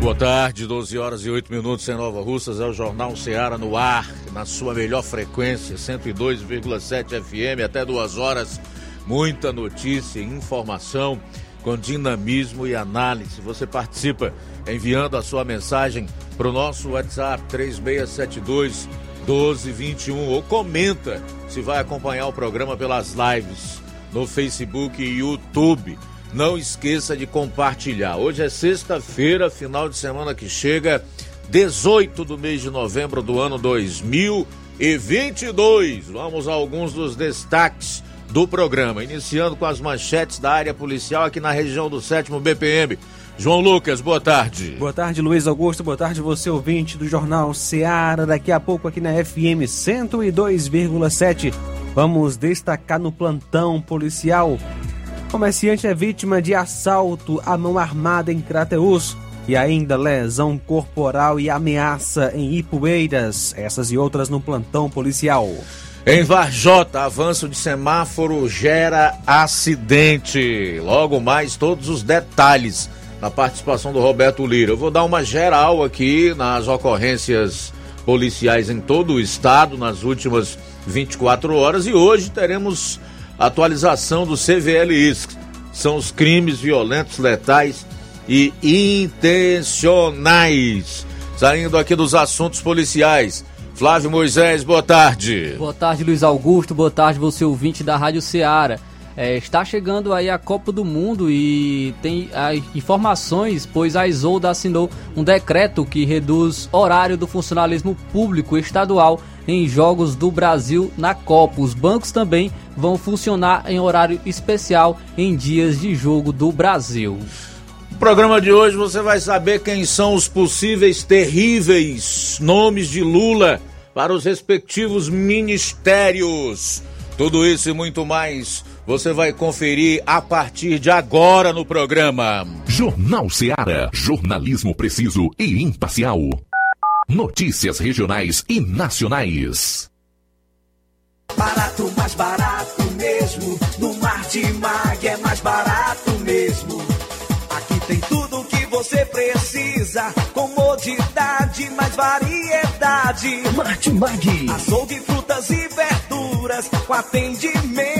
Boa tarde, 12 horas e 8 minutos em Nova Russas, é o Jornal Ceará no ar, na sua melhor frequência, 102,7 FM, até duas horas. Muita notícia e informação com dinamismo e análise. Você participa enviando a sua mensagem para o nosso WhatsApp 3672 1221 ou comenta se vai acompanhar o programa pelas lives no Facebook e YouTube não esqueça de compartilhar. Hoje é sexta-feira, final de semana que chega, 18 do mês de novembro do ano 2022. Vamos a alguns dos destaques do programa, iniciando com as manchetes da área policial aqui na região do 7 BPM. João Lucas, boa tarde. Boa tarde, Luiz Augusto. Boa tarde, você ouvinte do Jornal Seara. Daqui a pouco aqui na FM 102,7. Vamos destacar no plantão policial Comerciante é vítima de assalto à mão armada em Crateus e ainda lesão corporal e ameaça em Ipueiras. Essas e outras no plantão policial. Em Varjota, avanço de semáforo gera acidente. Logo mais, todos os detalhes na participação do Roberto Lira. Eu vou dar uma geral aqui nas ocorrências policiais em todo o estado nas últimas 24 horas e hoje teremos atualização do CVLIs, são os crimes violentos, letais e intencionais. Saindo aqui dos assuntos policiais. Flávio Moisés, boa tarde. Boa tarde, Luiz Augusto. Boa tarde, você ouvinte da Rádio Ceará. É, está chegando aí a Copa do Mundo e tem informações, pois a Isolda assinou um decreto que reduz horário do funcionalismo público estadual em jogos do Brasil na Copa. Os bancos também vão funcionar em horário especial em dias de jogo do Brasil. No programa de hoje você vai saber quem são os possíveis terríveis nomes de Lula para os respectivos ministérios. Tudo isso e muito mais você vai conferir a partir de agora no programa. Jornal Seara. Jornalismo preciso e imparcial. Notícias regionais e nacionais. Barato, mais barato mesmo. No Martimag é mais barato mesmo. Aqui tem tudo o que você precisa. Comodidade, mais variedade. Martimag. Açougue, frutas e verduras. Com atendimento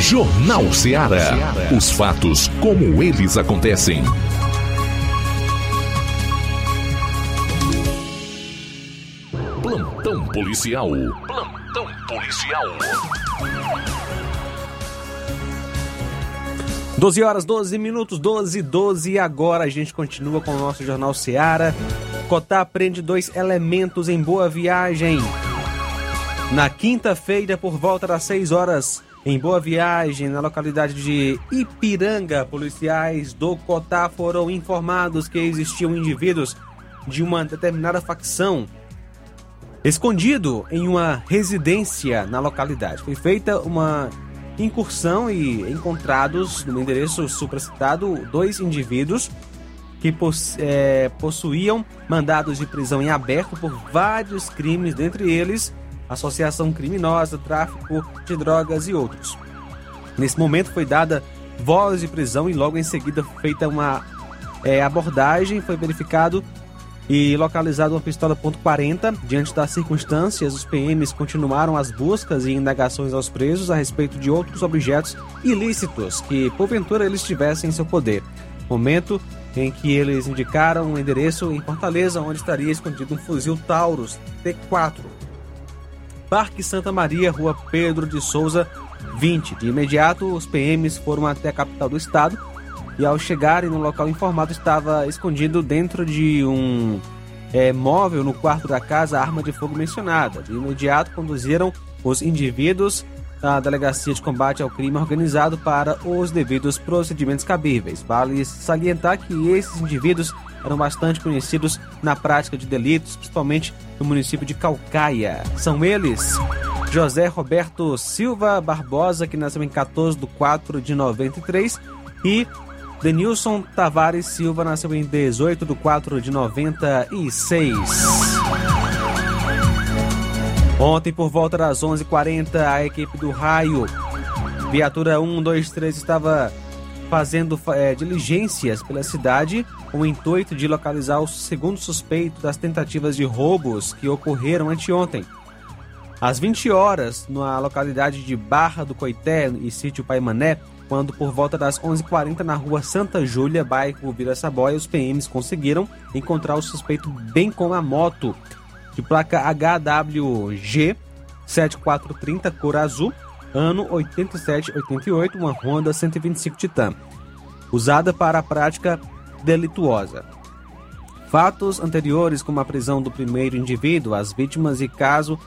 Jornal Ceará. Os fatos como eles acontecem. Plantão policial. Plantão policial. 12 horas, 12 minutos, 12 e 12. E agora a gente continua com o nosso Jornal Seara. Cotá prende dois elementos em boa viagem. Na quinta-feira, por volta das 6 horas, em Boa Viagem, na localidade de Ipiranga, policiais do Cotá foram informados que existiam indivíduos de uma determinada facção escondido em uma residência na localidade. Foi feita uma incursão e encontrados no endereço supracitado dois indivíduos que é, possuíam mandados de prisão em aberto por vários crimes, dentre eles associação criminosa, tráfico de drogas e outros. Nesse momento foi dada voz de prisão e logo em seguida feita uma é, abordagem, foi verificado e localizado uma pistola .40. Diante das circunstâncias, os PMs continuaram as buscas e indagações aos presos a respeito de outros objetos ilícitos que porventura eles tivessem em seu poder. Momento em que eles indicaram um endereço em Fortaleza, onde estaria escondido um fuzil Taurus T4 Parque Santa Maria, Rua Pedro de Souza, 20. De imediato, os PMs foram até a capital do estado e, ao chegarem no local informado, estava escondido dentro de um é, móvel no quarto da casa a arma de fogo mencionada. De imediato, conduziram os indivíduos à Delegacia de Combate ao Crime Organizado para os devidos procedimentos cabíveis. Vale salientar que esses indivíduos eram bastante conhecidos na prática de delitos, principalmente no município de Calcaia. São eles José Roberto Silva Barbosa, que nasceu em 14 de 4 de 93, e Denilson Tavares Silva, nasceu em 18 de 4 de 96. Ontem, por volta das 11h40, a equipe do Raio, viatura 123, estava fazendo é, diligências pela cidade com o intuito de localizar o segundo suspeito das tentativas de roubos que ocorreram anteontem. Às 20 horas, na localidade de Barra do Coité e sítio Paimané, quando por volta das 11h40 na rua Santa Júlia, bairro Vila Saboia, os PMs conseguiram encontrar o suspeito bem com a moto de placa HWG 7430 cor azul, ano 8788, uma Honda 125 Titan, usada para a prática delituosa. Fatos anteriores, como a prisão do primeiro indivíduo, as vítimas e caso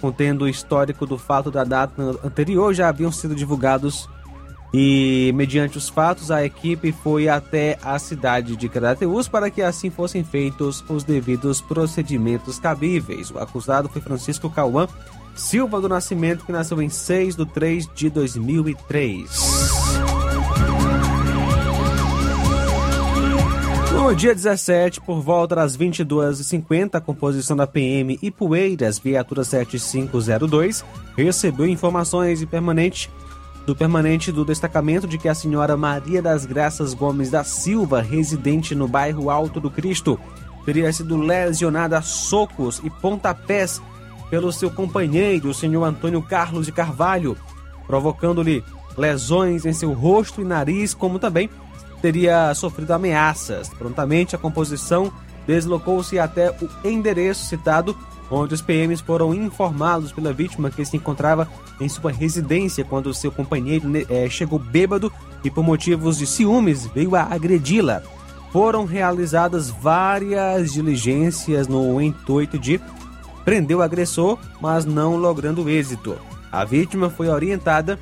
contendo o histórico do fato da data anterior, já haviam sido divulgados e, mediante os fatos, a equipe foi até a cidade de Crateus para que assim fossem feitos os devidos procedimentos cabíveis. O acusado foi Francisco Cauã Silva do Nascimento, que nasceu em 6 de 3 de 2003. No dia 17, por volta das 22h50, a composição da PM Ipueiras, viatura 7502, recebeu informações permanente do permanente do destacamento de que a senhora Maria das Graças Gomes da Silva, residente no bairro Alto do Cristo, teria sido lesionada a socos e pontapés pelo seu companheiro, o senhor Antônio Carlos de Carvalho, provocando-lhe lesões em seu rosto e nariz, como também teria sofrido ameaças. Prontamente, a composição deslocou-se até o endereço citado, onde os PMs foram informados pela vítima que se encontrava em sua residência quando seu companheiro é, chegou bêbado e, por motivos de ciúmes, veio a agredi-la. Foram realizadas várias diligências no intuito de prendeu o agressor, mas não logrando êxito. A vítima foi orientada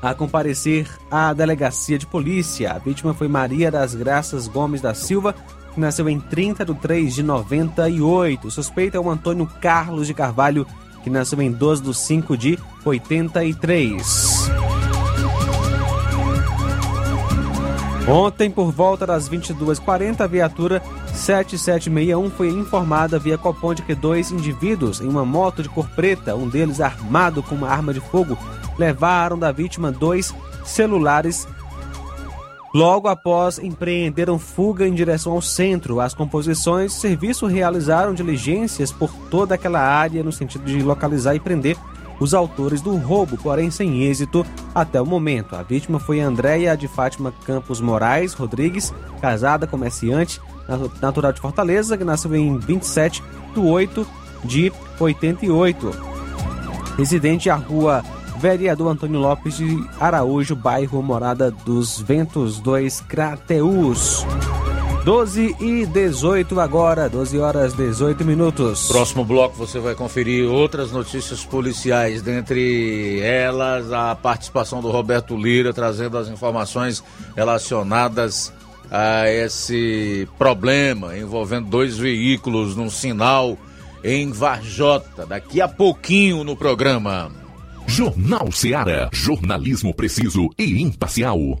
a comparecer à delegacia de polícia. A vítima foi Maria das Graças Gomes da Silva, que nasceu em 30 de 3 de 98. O suspeito é o Antônio Carlos de Carvalho, que nasceu em 12 de 5 de 83. Ontem, por volta das 22h40, a viatura 7761 foi informada via Copom de que dois indivíduos em uma moto de cor preta, um deles armado com uma arma de fogo, levaram da vítima dois celulares. Logo após empreenderam fuga em direção ao centro, as composições serviço realizaram diligências por toda aquela área no sentido de localizar e prender os autores do roubo, porém sem êxito até o momento. A vítima foi Andréia de Fátima Campos Moraes Rodrigues, casada, comerciante, natural de Fortaleza, que nasceu em 27 de 8 de 88. Residente à rua Vereador Antônio Lopes de Araújo, bairro Morada dos Ventos 2, Crateus. 12 e 18 agora, 12 horas 18 minutos. Próximo bloco você vai conferir outras notícias policiais, dentre elas a participação do Roberto Lira trazendo as informações relacionadas a esse problema envolvendo dois veículos num sinal em Varjota. Daqui a pouquinho no programa. Jornal Seara. Jornalismo preciso e imparcial.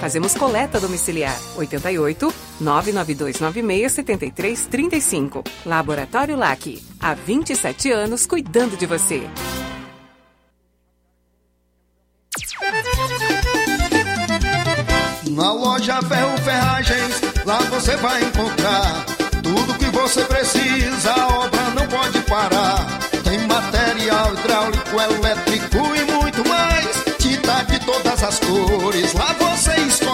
Fazemos coleta domiciliar. 88 99296 7335. Laboratório LAC. Há 27 anos cuidando de você. Na loja Ferro Ferragens, lá você vai encontrar tudo que você precisa, a obra não pode parar. Tem material hidráulico, elétrico e muito mais. Tinta de todas as cores, lá você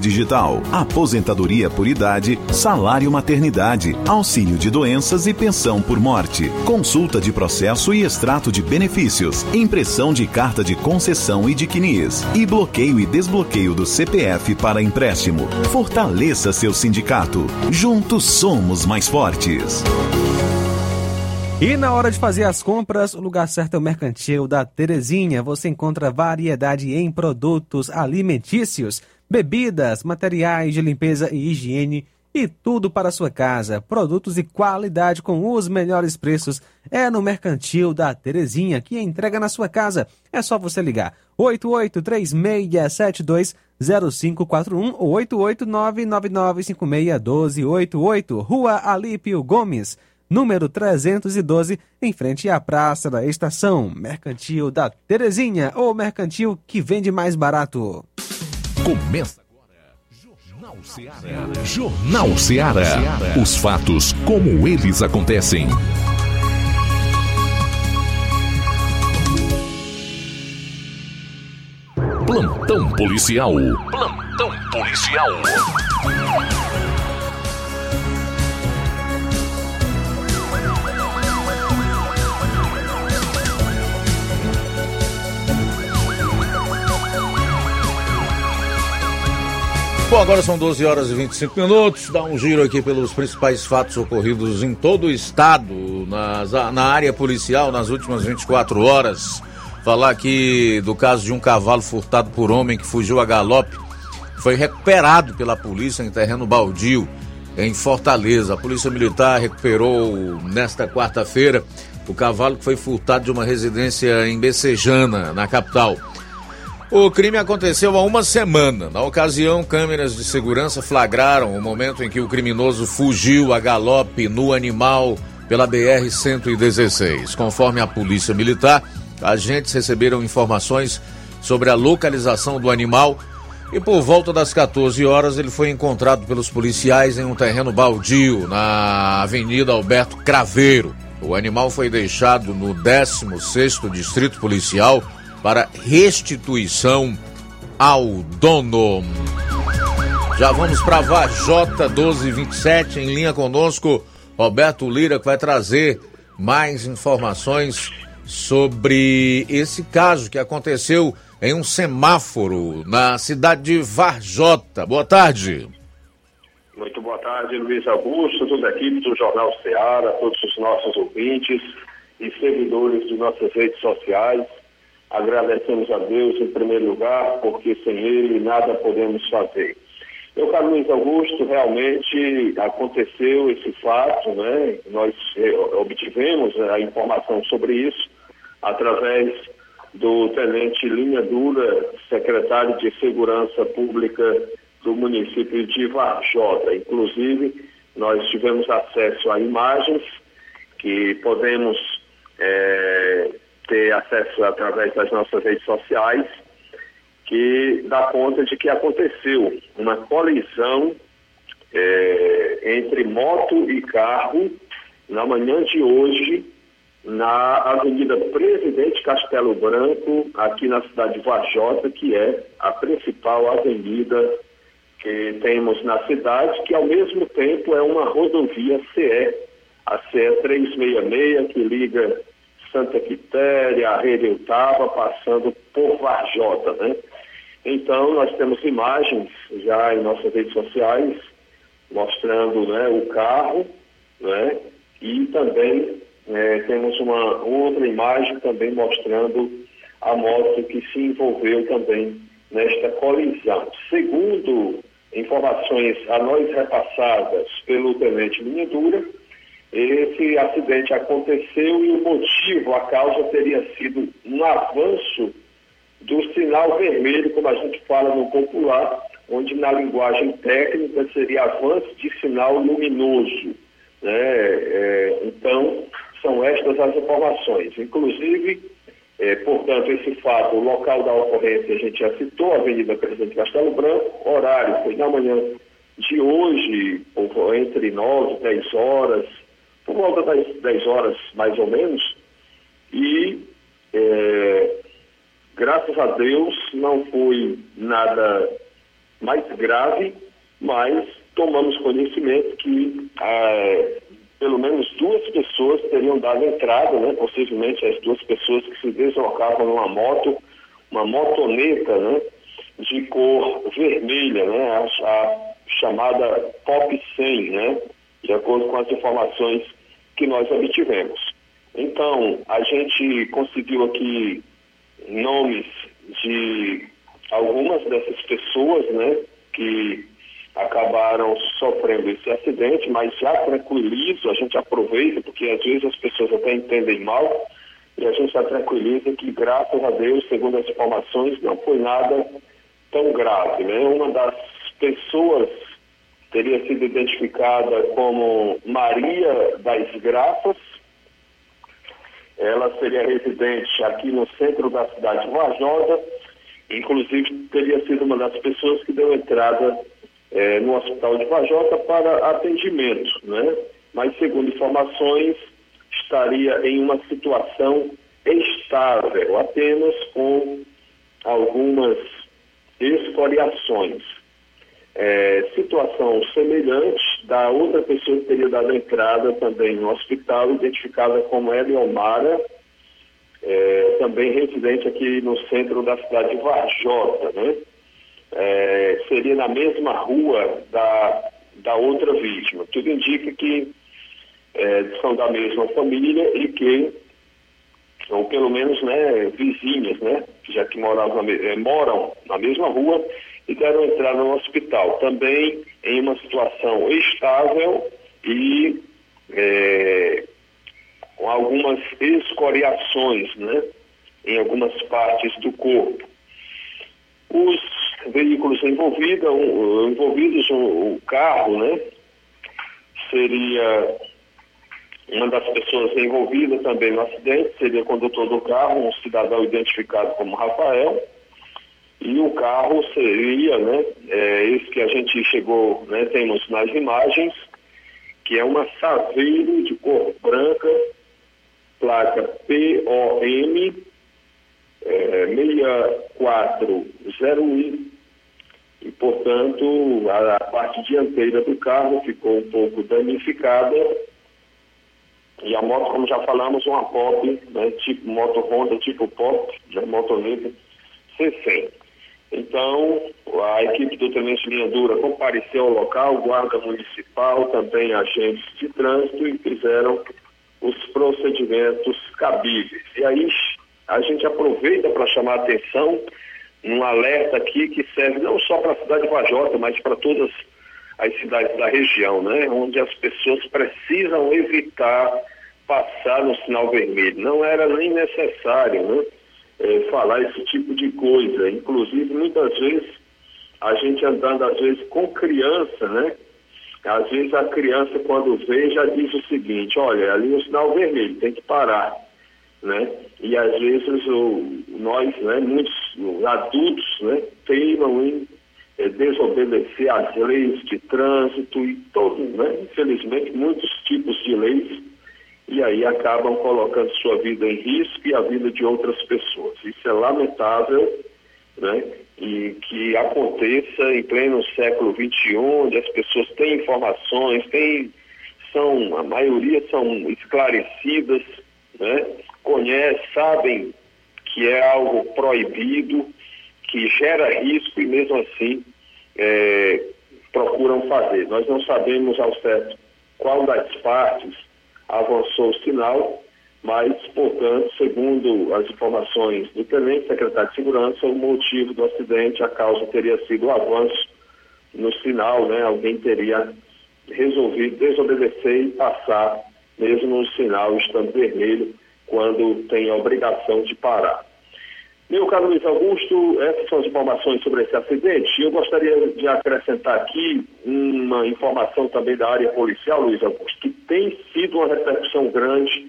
Digital, aposentadoria por idade, salário maternidade, auxílio de doenças e pensão por morte, consulta de processo e extrato de benefícios, impressão de carta de concessão e de CNIS, e bloqueio e desbloqueio do CPF para empréstimo. Fortaleça seu sindicato. Juntos somos mais fortes. E na hora de fazer as compras, o lugar certo é o Mercantil da Terezinha. Você encontra variedade em produtos alimentícios bebidas, materiais de limpeza e higiene e tudo para sua casa. Produtos de qualidade com os melhores preços é no Mercantil da Terezinha, que entrega na sua casa. É só você ligar 8836720541 ou 88999561288, Rua Alípio Gomes, número 312, em frente à Praça da Estação. Mercantil da Terezinha, ou mercantil que vende mais barato. Começa agora. Jornal Seara. Jornal Seara. Os fatos como eles acontecem. Plantão policial. Plantão policial. Bom, agora são 12 horas e 25 minutos. Dá um giro aqui pelos principais fatos ocorridos em todo o estado, nas, na área policial, nas últimas 24 horas. Falar aqui do caso de um cavalo furtado por homem que fugiu a galope. Foi recuperado pela polícia em terreno baldio, em Fortaleza. A polícia militar recuperou nesta quarta-feira o cavalo que foi furtado de uma residência em Becejana, na capital. O crime aconteceu há uma semana. Na ocasião, câmeras de segurança flagraram o momento em que o criminoso fugiu a galope no animal pela BR-116. Conforme a Polícia Militar, agentes receberam informações sobre a localização do animal e por volta das 14 horas ele foi encontrado pelos policiais em um terreno baldio na Avenida Alberto Craveiro. O animal foi deixado no 16º Distrito Policial para restituição ao dono. Já vamos para Vajota 1227, em linha conosco, Roberto Lira, que vai trazer mais informações sobre esse caso que aconteceu em um semáforo na cidade de Varjota. Boa tarde. Muito boa tarde, Luiz Augusto, toda a equipe do Jornal Ceará, todos os nossos ouvintes e seguidores de nossas redes sociais. Agradecemos a Deus em primeiro lugar, porque sem Ele nada podemos fazer. Meu caro Luiz Augusto, realmente aconteceu esse fato, né? Nós eh, obtivemos a informação sobre isso através do tenente Linha Dura, secretário de Segurança Pública do município de Varjota. Inclusive, nós tivemos acesso a imagens que podemos é, ter acesso através das nossas redes sociais, que dá conta de que aconteceu uma colisão é, entre moto e carro na manhã de hoje na Avenida Presidente Castelo Branco, aqui na cidade de Vajota, que é a principal avenida que temos na cidade, que ao mesmo tempo é uma rodovia CE, a CE 366, que liga Santa Quitéria, a Redeutava, passando por Varjota, né? Então, nós temos imagens já em nossas redes sociais mostrando né, o carro, né? E também é, temos uma outra imagem também mostrando a moto que se envolveu também nesta colisão. Segundo informações a nós repassadas pelo tenente Linha Dura, esse acidente aconteceu e o motivo, a causa teria sido um avanço do sinal vermelho, como a gente fala no popular, onde na linguagem técnica seria avanço de sinal luminoso. Né? É, então, são estas as informações. Inclusive, é, portanto, esse fato, o local da ocorrência, a gente já citou, Avenida Presidente Castelo Branco, horário foi na manhã de hoje, entre 9 e 10 horas, por volta das 10 horas mais ou menos, e é, graças a Deus não foi nada mais grave, mas tomamos conhecimento que é, pelo menos duas pessoas teriam dado entrada, né, possivelmente as duas pessoas que se deslocavam numa moto, uma motoneta, né, de cor vermelha, né, a, a chamada Pop 100, né, de acordo com as informações que nós obtivemos. Então, a gente conseguiu aqui nomes de algumas dessas pessoas, né, que acabaram sofrendo esse acidente, mas já tranquilizo, a gente aproveita, porque às vezes as pessoas até entendem mal, e a gente já tranquiliza que, graças a Deus, segundo as informações, não foi nada tão grave. Né? Uma das pessoas teria sido identificada como Maria das Graças, ela seria residente aqui no centro da cidade de Vajota, inclusive teria sido uma das pessoas que deu entrada é, no Hospital de Vajota para atendimento, né? Mas, segundo informações, estaria em uma situação estável, apenas com algumas escoriações. É, situação semelhante da outra pessoa que teria dado entrada também no hospital, identificada como Eliomara, é, também residente aqui no centro da cidade de Vajota, né? é, seria na mesma rua da, da outra vítima. Tudo indica que é, são da mesma família e que, ou pelo menos né, vizinhas, né, já que moravam é, moram na mesma rua e deram entrada no hospital. Também em uma situação estável e é, com algumas escoriações né, em algumas partes do corpo. Os veículos envolvidos, envolvidos o, o carro, né? Seria uma das pessoas envolvidas também no acidente, seria o condutor do carro, um cidadão identificado como Rafael, e o carro seria, né, é, esse que a gente chegou, né, temos nas imagens, que é uma Saveiro de cor branca, placa POM é, 6401 e, portanto, a, a, parte dianteira do carro ficou um pouco danificada. E a moto, como já falamos, uma Pop, né, tipo moto Honda tipo Pop, né, motoneta C100. Então, a equipe do Tenente Linha Dura compareceu ao local, guarda municipal, também agentes de trânsito e fizeram os procedimentos cabíveis. E aí a gente aproveita para chamar a atenção um alerta aqui que serve não só para a cidade de Vajota, mas para todas as cidades da região, né? Onde as pessoas precisam evitar passar no sinal vermelho. Não era nem necessário, né? É, falar esse tipo de coisa. Inclusive, muitas vezes, a gente andando, às vezes, com criança, né? Às vezes a criança, quando vê, já diz o seguinte, olha, ali o sinal vermelho, tem que parar né? E às vezes o, nós, né, muitos os adultos né, teimam em é, desobedecer às leis de trânsito e todos, né, infelizmente, muitos tipos de leis, e aí acabam colocando sua vida em risco e a vida de outras pessoas. Isso é lamentável, né, e que aconteça em pleno século XXI, onde as pessoas têm informações, têm, são, a maioria são esclarecidas, né, conhecem, sabem que é algo proibido, que gera risco e mesmo assim é, procuram fazer. Nós não sabemos ao certo qual das partes avançou o sinal, mas, portanto, segundo as informações do tenente secretário de Segurança, o motivo do acidente, a causa teria sido o avanço no sinal, né? Alguém teria resolvido desobedecer e passar, mesmo no sinal estando vermelho, quando tem a obrigação de parar. Meu caro Luiz Augusto, essas são as informações sobre esse acidente. Eu gostaria de acrescentar aqui uma informação também da área policial, Luiz Augusto, que tem sido uma repercussão grande,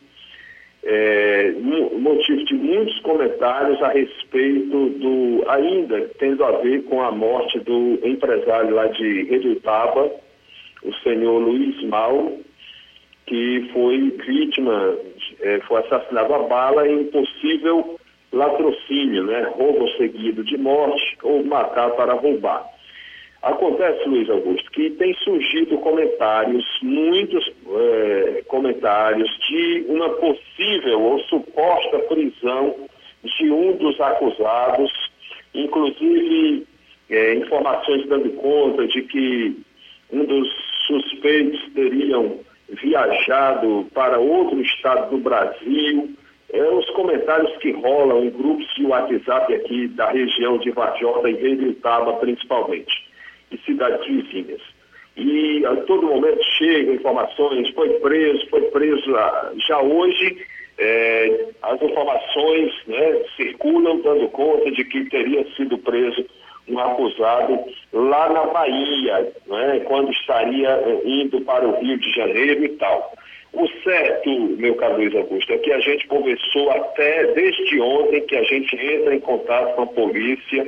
é, motivo de muitos comentários a respeito do, ainda tendo a ver com a morte do empresário lá de Redutaba, o senhor Luiz Mal, que foi vítima, é, foi assassinado a bala em possível latrocínio, né? roubo seguido de morte ou matar para roubar. Acontece, Luiz Augusto, que tem surgido comentários, muitos é, comentários de uma possível ou suposta prisão de um dos acusados, inclusive é, informações dando conta de que um dos suspeitos teriam viajado para outro estado do Brasil, é, os comentários que rolam em grupos de WhatsApp aqui da região de Vajota e Reiritaba, principalmente, e cidades vizinhas. E a todo momento chegam informações, foi preso, foi preso. Ah, já hoje é, as informações né, circulam dando conta de que teria sido preso um acusado lá na Bahia, né, quando estaria é, indo para o Rio de Janeiro e tal. O certo, meu caro Luiz Augusto, é que a gente conversou até desde ontem que a gente entra em contato com a polícia,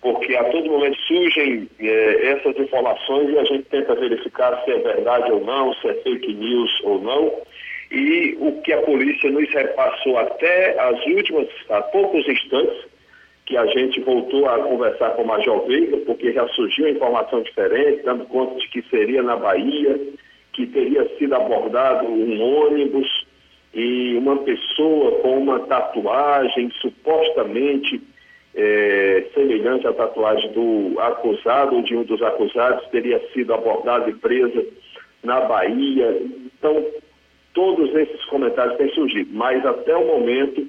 porque a todo momento surgem eh, essas informações e a gente tenta verificar se é verdade ou não, se é fake news ou não. E o que a polícia nos repassou até as últimas, há poucos instantes, que a gente voltou a conversar com o Major Veiga, porque já surgiu informação diferente, dando conta de que seria na Bahia, que teria sido abordado um ônibus e uma pessoa com uma tatuagem supostamente é, semelhante à tatuagem do acusado ou de um dos acusados teria sido abordada e presa na Bahia. Então, todos esses comentários têm surgido, mas até o momento,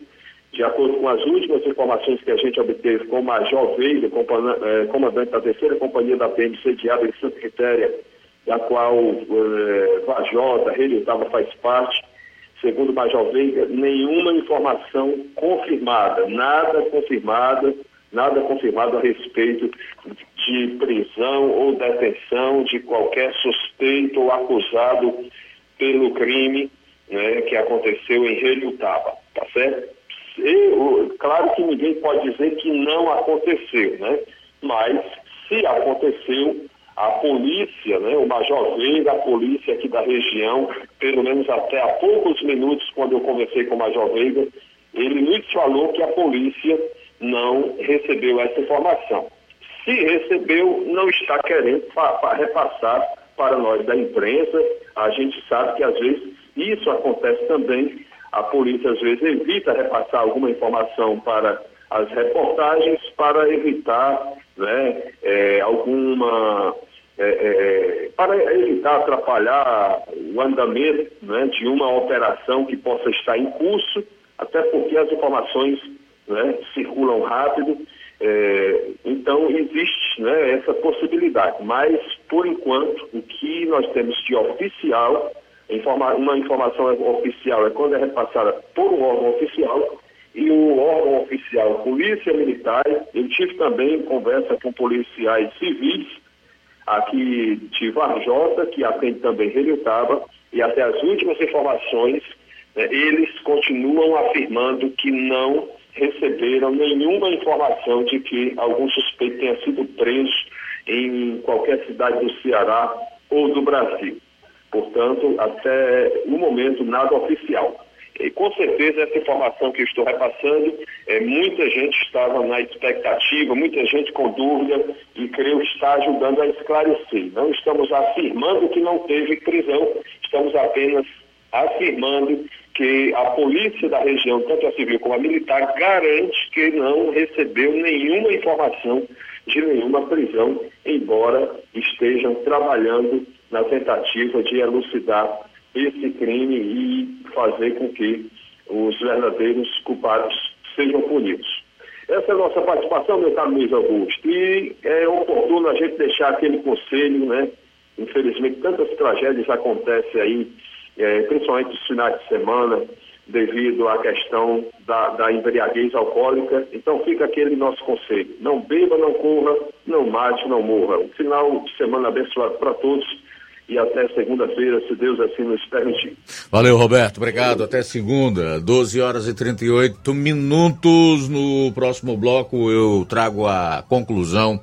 de acordo com as últimas informações que a gente obteve com o Major Veiga, é, comandante da terceira companhia da PM sediada em Santa Quitéria, da qual eh, Vajota, Relutava faz parte, segundo o Major Veiga, nenhuma informação confirmada, nada confirmada, nada confirmado a respeito de prisão ou detenção de qualquer suspeito ou acusado pelo crime né, que aconteceu em Relutava, tá certo? E, claro que ninguém pode dizer que não aconteceu, né? Mas se aconteceu, a polícia, né, o Major Veiga, a polícia aqui da região, pelo menos até há poucos minutos, quando eu conversei com o Major Veiga, ele nos falou que a polícia não recebeu essa informação. Se recebeu, não está querendo repassar para nós da imprensa. A gente sabe que às vezes isso acontece também. A polícia às vezes evita repassar alguma informação para as reportagens para evitar né, é, alguma. É, é, para evitar atrapalhar o andamento né, de uma operação que possa estar em curso, até porque as informações né, circulam rápido. É, então, existe né, essa possibilidade, mas, por enquanto, o que nós temos de oficial, informa uma informação oficial é quando é repassada por um órgão oficial, e o órgão oficial Polícia Militar, eu tive também conversa com policiais civis aqui de Varjota, que atende também Relutaba, e até as últimas informações, né, eles continuam afirmando que não receberam nenhuma informação de que algum suspeito tenha sido preso em qualquer cidade do Ceará ou do Brasil. Portanto, até o momento, nada oficial. E com certeza essa informação que eu estou repassando, é, muita gente estava na expectativa, muita gente com dúvida e creio está ajudando a esclarecer. Não estamos afirmando que não teve prisão, estamos apenas afirmando que a polícia da região, tanto a civil como a militar, garante que não recebeu nenhuma informação de nenhuma prisão, embora estejam trabalhando na tentativa de elucidar esse crime e fazer com que os verdadeiros culpados sejam punidos. Essa é a nossa participação, meu caro Luiz Augusto, e é oportuno a gente deixar aquele conselho, né? Infelizmente, tantas tragédias acontecem aí, é, principalmente nos finais de semana, devido à questão da, da embriaguez alcoólica. Então fica aquele nosso conselho: não beba, não corra, não mate, não morra. Um final de semana abençoado para todos e até segunda-feira, se Deus assim nos permitir. Valeu, Roberto. Obrigado. Até segunda, 12 horas e 38 minutos. No próximo bloco eu trago a conclusão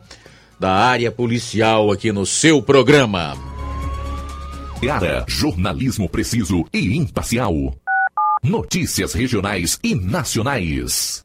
da área policial aqui no seu programa. Ara, jornalismo preciso e imparcial. Notícias regionais e nacionais.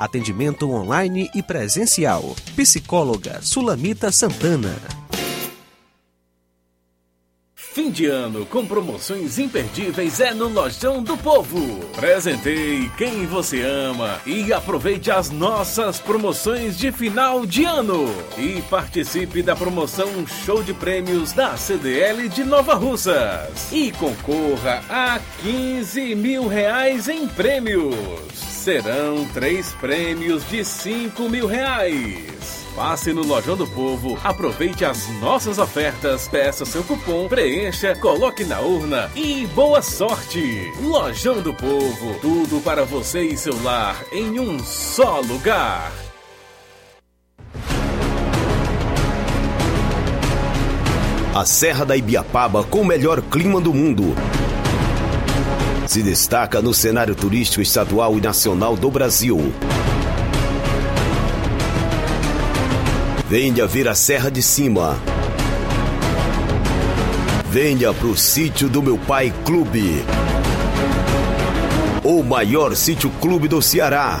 Atendimento online e presencial. Psicóloga Sulamita Santana. Fim de ano com promoções imperdíveis é no Lojão do Povo. Presentei quem você ama e aproveite as nossas promoções de final de ano. E participe da promoção Show de Prêmios da CDL de Nova Russas. E concorra a 15 mil reais em prêmios. Serão três prêmios de 5 mil reais. Passe no Lojão do Povo, aproveite as nossas ofertas, peça seu cupom, preencha, coloque na urna e boa sorte! Lojão do Povo, tudo para você e seu lar em um só lugar. A Serra da Ibiapaba com o melhor clima do mundo. Se destaca no cenário turístico estadual e nacional do Brasil. Venha ver a Serra de Cima. Venha pro sítio do meu pai Clube. O maior sítio clube do Ceará.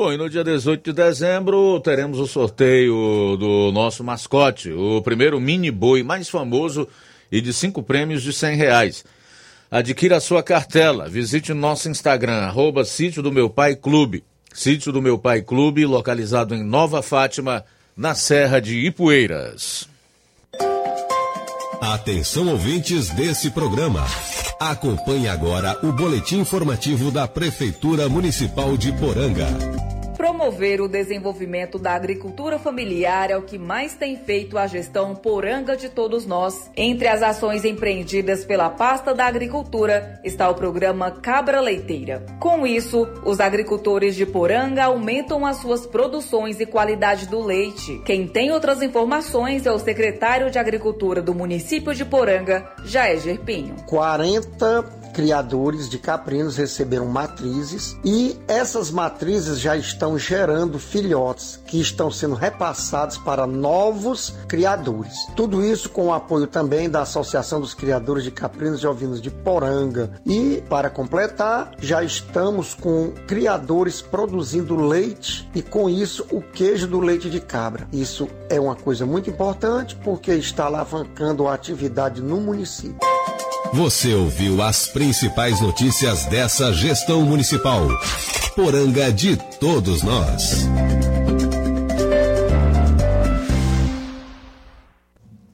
Bom, e no dia 18 de dezembro teremos o sorteio do nosso mascote, o primeiro mini boi mais famoso e de cinco prêmios de cem reais. Adquira a sua cartela, visite nosso Instagram, arroba Sítio do Meu Pai Clube. Sítio do Meu Pai Clube, localizado em Nova Fátima, na Serra de Ipueiras. Atenção ouvintes desse programa. Acompanhe agora o boletim informativo da Prefeitura Municipal de Poranga. Promover o desenvolvimento da agricultura familiar é o que mais tem feito a gestão poranga de todos nós. Entre as ações empreendidas pela pasta da agricultura está o programa Cabra Leiteira. Com isso, os agricultores de Poranga aumentam as suas produções e qualidade do leite. Quem tem outras informações é o secretário de Agricultura do município de Poranga, Jair Pinho. 40 criadores de caprinos receberam matrizes e essas matrizes já estão gerando filhotes que estão sendo repassados para novos criadores. Tudo isso com o apoio também da Associação dos Criadores de Caprinos e Ovinos de Poranga. E para completar, já estamos com criadores produzindo leite e com isso o queijo do leite de cabra. Isso é uma coisa muito importante porque está alavancando a atividade no município. Você ouviu as principais notícias dessa gestão municipal. Poranga de todos nós.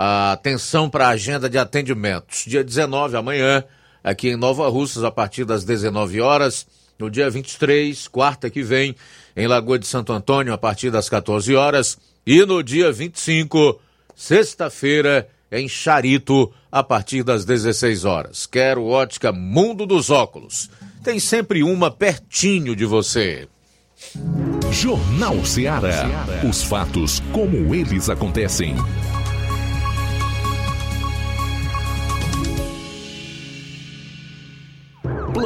Atenção para a agenda de atendimentos. Dia 19, amanhã, aqui em Nova Russas, a partir das 19 horas. No dia 23, quarta que vem, em Lagoa de Santo Antônio, a partir das 14 horas. E no dia 25, sexta-feira, em Charito, a partir das 16 horas. Quero ótica Mundo dos Óculos. Tem sempre uma pertinho de você. Jornal Ceará. Os fatos como eles acontecem.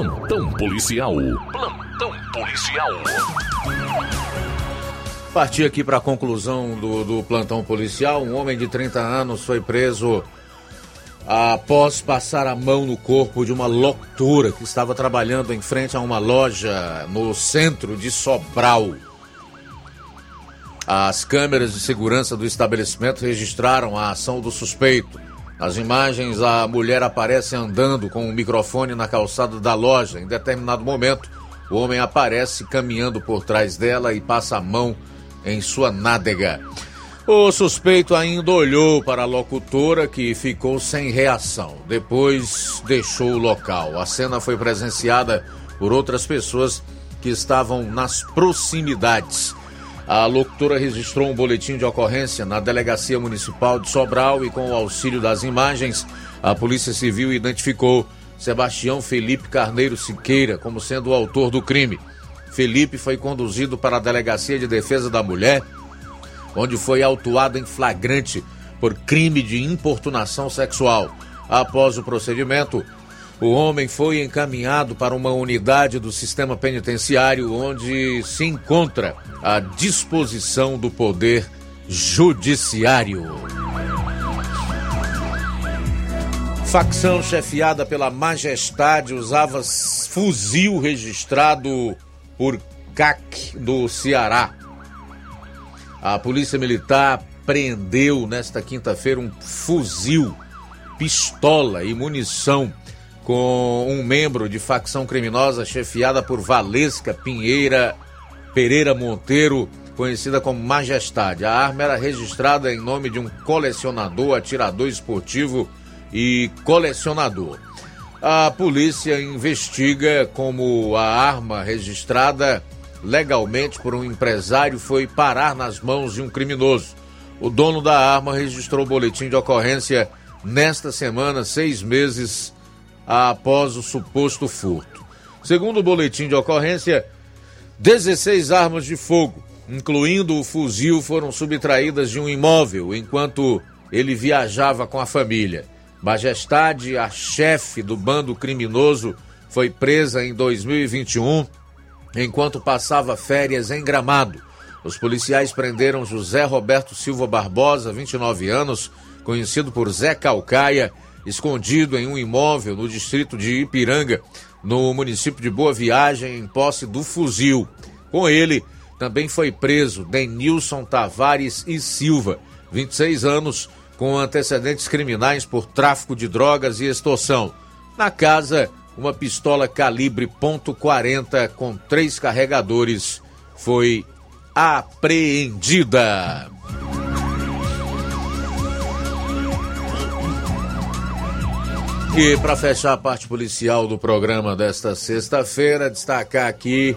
Plantão policial. Plantão policial. Partir aqui para a conclusão do, do plantão policial. Um homem de 30 anos foi preso após passar a mão no corpo de uma locutora que estava trabalhando em frente a uma loja no centro de Sobral. As câmeras de segurança do estabelecimento registraram a ação do suspeito. Nas imagens, a mulher aparece andando com um microfone na calçada da loja. Em determinado momento, o homem aparece caminhando por trás dela e passa a mão em sua nádega. O suspeito ainda olhou para a locutora que ficou sem reação. Depois deixou o local. A cena foi presenciada por outras pessoas que estavam nas proximidades. A locutora registrou um boletim de ocorrência na Delegacia Municipal de Sobral e, com o auxílio das imagens, a Polícia Civil identificou Sebastião Felipe Carneiro Siqueira como sendo o autor do crime. Felipe foi conduzido para a Delegacia de Defesa da Mulher, onde foi autuado em flagrante por crime de importunação sexual. Após o procedimento, o homem foi encaminhado para uma unidade do sistema penitenciário onde se encontra à disposição do Poder Judiciário. Facção chefiada pela Majestade usava fuzil registrado por CAC do Ceará. A Polícia Militar prendeu nesta quinta-feira um fuzil, pistola e munição com um membro de facção criminosa chefiada por Valesca Pinheira Pereira Monteiro, conhecida como Majestade. A arma era registrada em nome de um colecionador, atirador esportivo e colecionador. A polícia investiga como a arma registrada legalmente por um empresário foi parar nas mãos de um criminoso. O dono da arma registrou o boletim de ocorrência nesta semana, seis meses após o suposto furto. Segundo o boletim de ocorrência, 16 armas de fogo, incluindo o fuzil, foram subtraídas de um imóvel enquanto ele viajava com a família. Majestade, a chefe do bando criminoso, foi presa em 2021 enquanto passava férias em Gramado. Os policiais prenderam José Roberto Silva Barbosa, 29 anos, conhecido por Zé Calcaia, escondido em um imóvel no distrito de Ipiranga, no município de Boa Viagem, em posse do fuzil. Com ele, também foi preso Denilson Tavares e Silva, 26 anos, com antecedentes criminais por tráfico de drogas e extorsão. Na casa, uma pistola calibre .40 com três carregadores foi apreendida. E para fechar a parte policial do programa desta sexta-feira, destacar aqui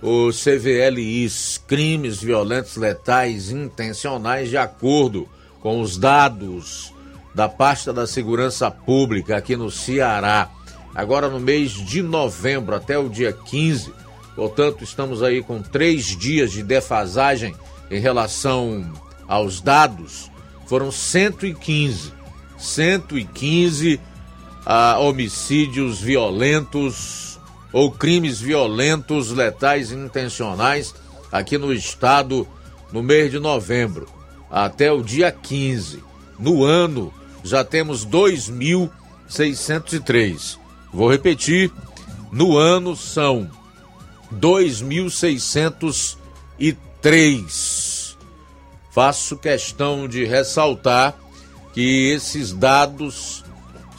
os CVLIs, crimes violentos letais intencionais, de acordo com os dados da pasta da segurança pública aqui no Ceará. Agora no mês de novembro até o dia 15, portanto, estamos aí com três dias de defasagem em relação aos dados. Foram 115, 115 a homicídios violentos ou crimes violentos, letais e intencionais aqui no estado no mês de novembro, até o dia 15. No ano, já temos 2.603. Vou repetir: no ano são 2.603. Faço questão de ressaltar que esses dados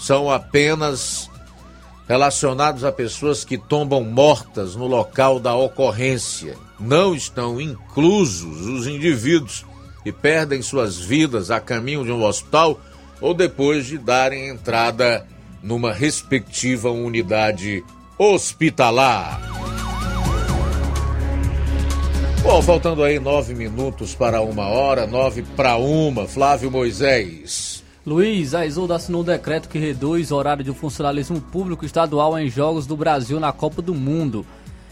são apenas relacionados a pessoas que tombam mortas no local da ocorrência. Não estão inclusos os indivíduos que perdem suas vidas a caminho de um hospital ou depois de darem entrada numa respectiva unidade hospitalar. Bom, faltando aí nove minutos para uma hora, nove para uma, Flávio Moisés. Luiz, a Isolda assinou um decreto que reduz o horário de funcionalismo público estadual em Jogos do Brasil na Copa do Mundo.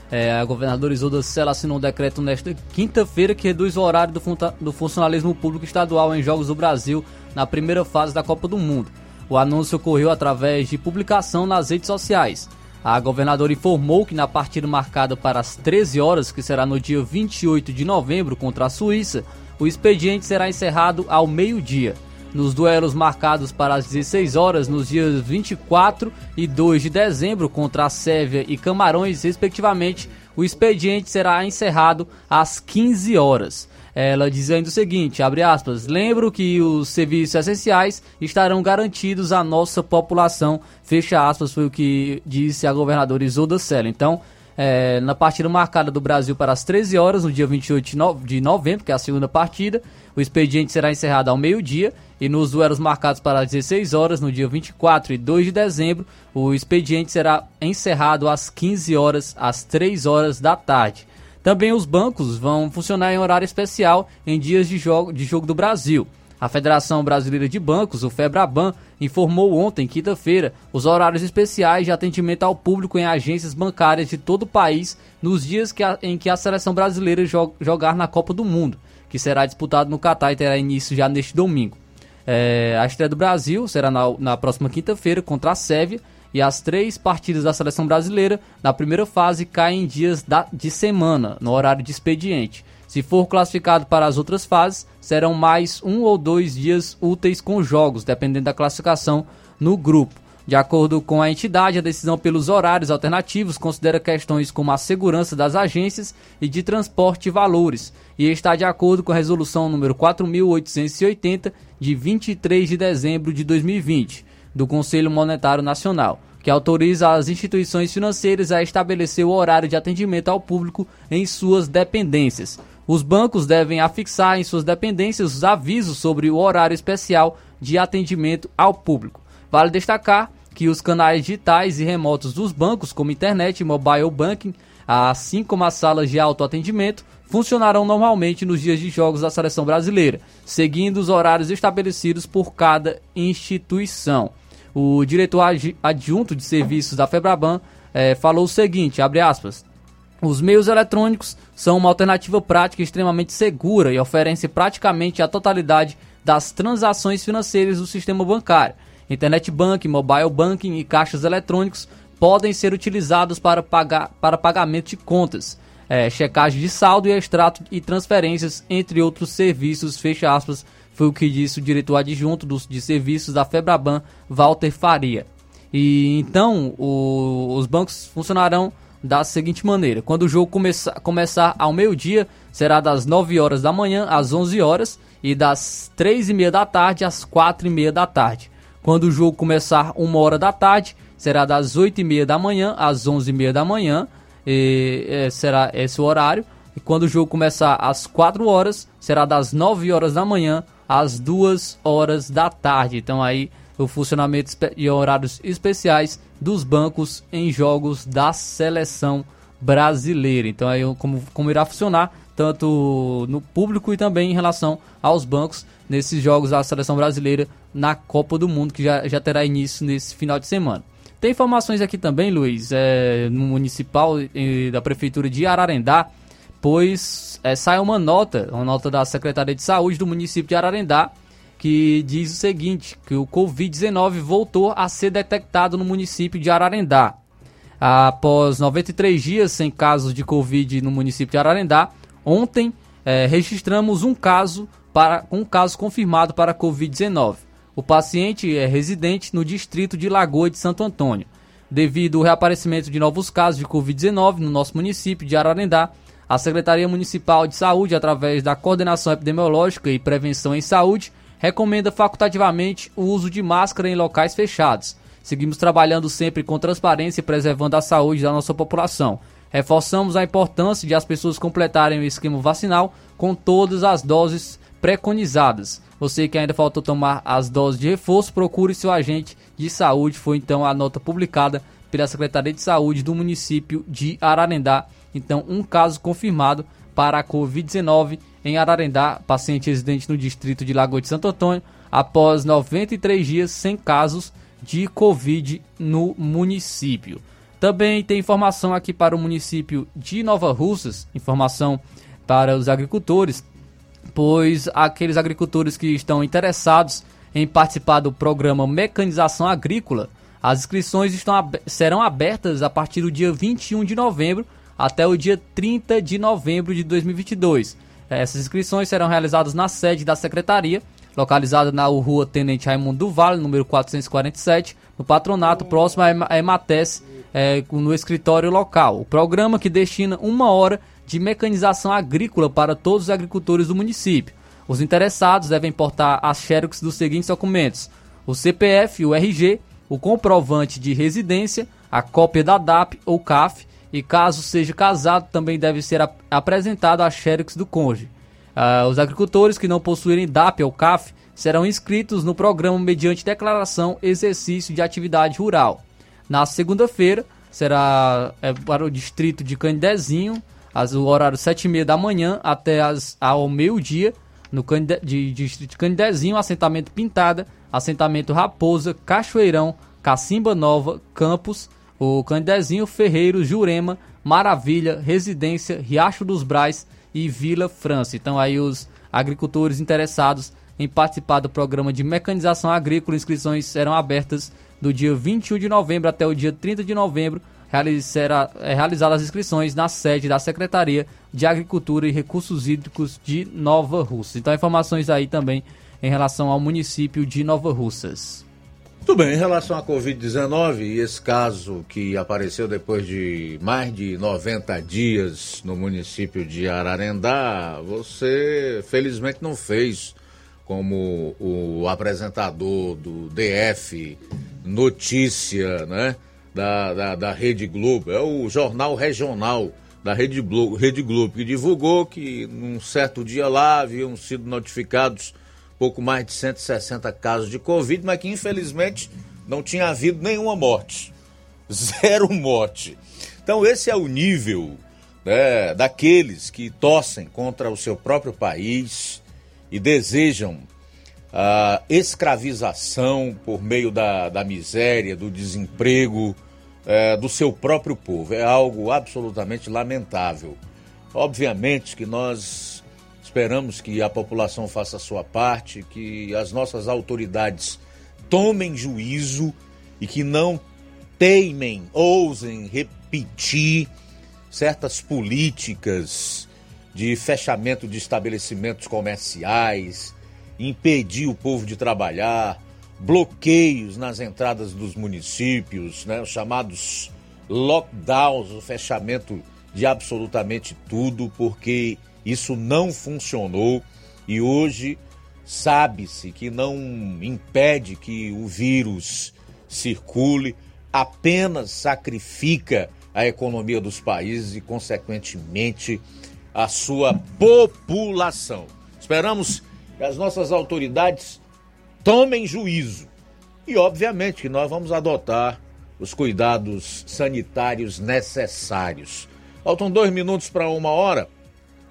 É, a governadora Isolda Sela assinou um decreto nesta quinta-feira que reduz o horário do, fun do funcionalismo público estadual em Jogos do Brasil na primeira fase da Copa do Mundo. O anúncio ocorreu através de publicação nas redes sociais. A governadora informou que na partida marcada para as 13 horas, que será no dia 28 de novembro contra a Suíça, o expediente será encerrado ao meio-dia nos duelos marcados para as 16 horas nos dias 24 e 2 de dezembro contra a Sérvia e Camarões, respectivamente, o expediente será encerrado às 15 horas. Ela dizendo o seguinte, abre aspas, lembro que os serviços essenciais estarão garantidos à nossa população, fecha aspas, foi o que disse a governadora Isolda Sela. Então, é, na partida marcada do Brasil para as 13 horas, no dia 28 de novembro, que é a segunda partida, o expediente será encerrado ao meio-dia e nos duelos marcados para as 16 horas, no dia 24 e 2 de dezembro, o expediente será encerrado às 15 horas, às 3 horas da tarde. Também os bancos vão funcionar em horário especial em dias de jogo, de jogo do Brasil. A Federação Brasileira de Bancos, o FEBRABAN, informou ontem, quinta-feira, os horários especiais de atendimento ao público em agências bancárias de todo o país nos dias que a, em que a seleção brasileira jogar na Copa do Mundo, que será disputado no Catar e terá início já neste domingo. É, a estreia do Brasil será na, na próxima quinta-feira contra a Sérvia e as três partidas da seleção brasileira na primeira fase caem em dias da, de semana, no horário de expediente. Se for classificado para as outras fases, serão mais um ou dois dias úteis com jogos, dependendo da classificação no grupo. De acordo com a entidade, a decisão pelos horários alternativos considera questões como a segurança das agências e de transporte e valores, e está de acordo com a resolução número 4880 de 23 de dezembro de 2020 do Conselho Monetário Nacional, que autoriza as instituições financeiras a estabelecer o horário de atendimento ao público em suas dependências. Os bancos devem afixar em suas dependências os avisos sobre o horário especial de atendimento ao público. Vale destacar que os canais digitais e remotos dos bancos, como internet e mobile banking, assim como as salas de autoatendimento, funcionarão normalmente nos dias de jogos da seleção brasileira, seguindo os horários estabelecidos por cada instituição. O diretor adjunto de serviços da Febraban eh, falou o seguinte, abre aspas, os meios eletrônicos são uma alternativa prática extremamente segura e oferecem praticamente a totalidade das transações financeiras do sistema bancário. Internet banking, mobile banking e caixas eletrônicos podem ser utilizados para, pagar, para pagamento de contas, é, checagem de saldo e extrato e transferências, entre outros serviços, fecha aspas, foi o que disse o diretor adjunto dos, de serviços da Febraban, Walter Faria. E então o, os bancos funcionarão da seguinte maneira: quando o jogo começar, começar ao meio-dia, será das 9 horas da manhã às 11 horas e das 3 e meia da tarde às 4 e meia da tarde. Quando o jogo começar uma hora da tarde, será das 8 e meia da manhã às 11 e meia da manhã e, é, será esse o horário. E quando o jogo começar às 4 horas, será das 9 horas da manhã às 2 horas da tarde. Então aí o funcionamento e horários especiais dos bancos em jogos da seleção brasileira. Então aí como, como irá funcionar tanto no público e também em relação aos bancos nesses jogos da seleção brasileira na Copa do Mundo que já, já terá início nesse final de semana. Tem informações aqui também, Luiz, é, no municipal da prefeitura de Ararendá, pois é, sai uma nota, uma nota da Secretaria de Saúde do município de Ararendá, que diz o seguinte, que o Covid-19 voltou a ser detectado no município de Ararendá. Após 93 dias sem casos de Covid no município de Ararendá, ontem é, registramos um caso para um caso confirmado para Covid-19. O paciente é residente no distrito de Lagoa de Santo Antônio. Devido ao reaparecimento de novos casos de Covid-19 no nosso município de Ararendá, a Secretaria Municipal de Saúde, através da Coordenação Epidemiológica e Prevenção em Saúde, recomenda facultativamente o uso de máscara em locais fechados. Seguimos trabalhando sempre com transparência e preservando a saúde da nossa população. Reforçamos a importância de as pessoas completarem o esquema vacinal com todas as doses preconizadas. Você que ainda faltou tomar as doses de reforço, procure seu agente de saúde. Foi então a nota publicada pela Secretaria de Saúde do município de Ararendá. Então, um caso confirmado para a Covid-19 em Ararendá, paciente residente no distrito de Lagoa de Santo Antônio, após 93 dias sem casos de Covid no município. Também tem informação aqui para o município de Nova Russas, informação para os agricultores pois aqueles agricultores que estão interessados em participar do programa Mecanização Agrícola, as inscrições estão, serão abertas a partir do dia 21 de novembro até o dia 30 de novembro de 2022. Essas inscrições serão realizadas na sede da secretaria, localizada na rua Tenente Raimundo do Vale, número 447, no patronato próximo à Emates, é, no escritório local. O programa que destina uma hora de mecanização agrícola para todos os agricultores do município. Os interessados devem portar as xerox dos seguintes documentos: o CPF, o RG, o comprovante de residência, a cópia da DAP ou CAF, e caso seja casado, também deve ser ap apresentado a xerox do cônjuge. Uh, os agricultores que não possuírem DAP ou CAF serão inscritos no programa mediante declaração exercício de atividade rural. Na segunda-feira, será é, para o distrito de Candezinho, as, o horário 7 e meia da manhã até as, ao meio-dia, no Candide, de, de, de Candezinho, assentamento Pintada, assentamento Raposa, Cachoeirão, Cacimba Nova, Campos, o Candezinho, Ferreiro, Jurema, Maravilha, Residência, Riacho dos Brais e Vila França. Então aí os agricultores interessados em participar do programa de mecanização agrícola, inscrições serão abertas do dia 21 de novembro até o dia 30 de novembro será é, realizadas as inscrições na sede da Secretaria de Agricultura e Recursos Hídricos de Nova Russas. Então, informações aí também em relação ao município de Nova Russas. Tudo bem, em relação à Covid-19 e esse caso que apareceu depois de mais de 90 dias no município de Ararendá, você felizmente não fez como o apresentador do DF Notícia, né? da, da, da Rede Globo, é o jornal regional da Rede Globo, Rede Globo, que divulgou que num certo dia lá haviam sido notificados pouco mais de 160 casos de Covid, mas que infelizmente não tinha havido nenhuma morte. Zero morte. Então esse é o nível né, daqueles que torcem contra o seu próprio país e desejam a escravização por meio da, da miséria, do desemprego é, do seu próprio povo. É algo absolutamente lamentável. Obviamente que nós esperamos que a população faça a sua parte, que as nossas autoridades tomem juízo e que não teimem, ousem repetir certas políticas de fechamento de estabelecimentos comerciais, impedir o povo de trabalhar, bloqueios nas entradas dos municípios, né, os chamados lockdowns, o fechamento de absolutamente tudo, porque isso não funcionou e hoje sabe-se que não impede que o vírus circule, apenas sacrifica a economia dos países e, consequentemente, a sua população. Esperamos que as nossas autoridades tomem juízo. E, obviamente, que nós vamos adotar os cuidados sanitários necessários. Faltam dois minutos para uma hora.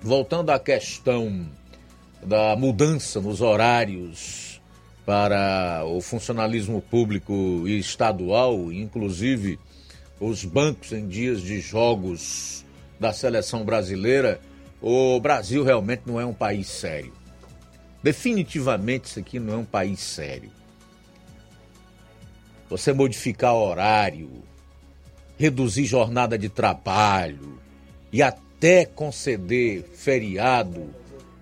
Voltando à questão da mudança nos horários para o funcionalismo público e estadual, inclusive os bancos em dias de jogos da seleção brasileira, o Brasil realmente não é um país sério. Definitivamente isso aqui não é um país sério. Você modificar horário, reduzir jornada de trabalho e até conceder feriado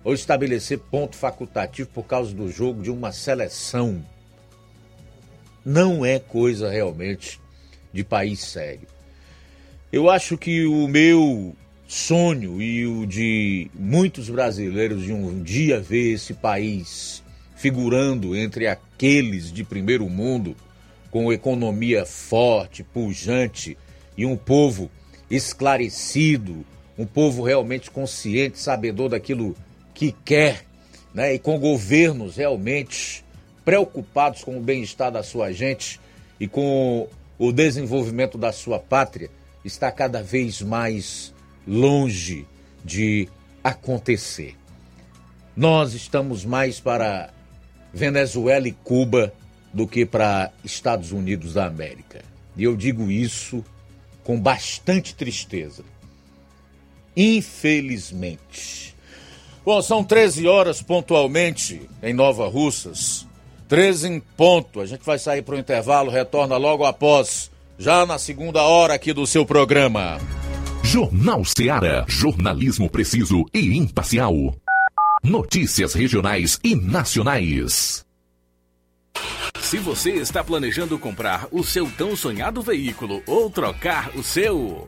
ou estabelecer ponto facultativo por causa do jogo de uma seleção não é coisa realmente de país sério. Eu acho que o meu sonho e o de muitos brasileiros de um dia ver esse país figurando entre aqueles de primeiro mundo, com economia forte, pujante e um povo esclarecido, um povo realmente consciente, sabedor daquilo que quer, né? E com governos realmente preocupados com o bem-estar da sua gente e com o desenvolvimento da sua pátria, está cada vez mais longe de acontecer. Nós estamos mais para Venezuela e Cuba do que para Estados Unidos da América. E eu digo isso com bastante tristeza. Infelizmente. Bom, são 13 horas pontualmente em Nova Russas. 13 em ponto. A gente vai sair para o intervalo, retorna logo após, já na segunda hora aqui do seu programa. Jornal Seara. Jornalismo preciso e imparcial. Notícias regionais e nacionais. Se você está planejando comprar o seu tão sonhado veículo ou trocar o seu.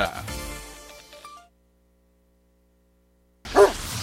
Canada.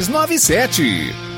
6297.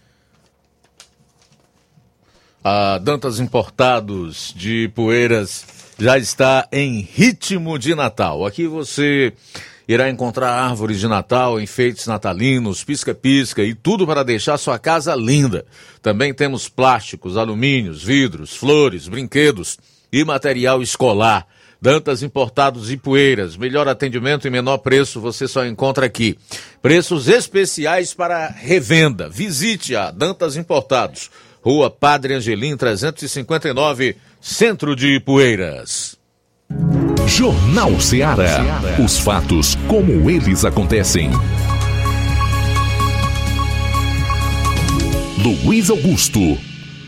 A Dantas Importados de Poeiras já está em ritmo de Natal. Aqui você irá encontrar árvores de Natal, enfeites natalinos, pisca-pisca e tudo para deixar sua casa linda. Também temos plásticos, alumínios, vidros, flores, brinquedos e material escolar. Dantas Importados e Poeiras. Melhor atendimento e menor preço você só encontra aqui. Preços especiais para revenda. Visite a Dantas Importados Rua Padre Angelim 359, Centro de Ipueiras. Jornal Ceará. Os fatos como eles acontecem. Luiz Augusto.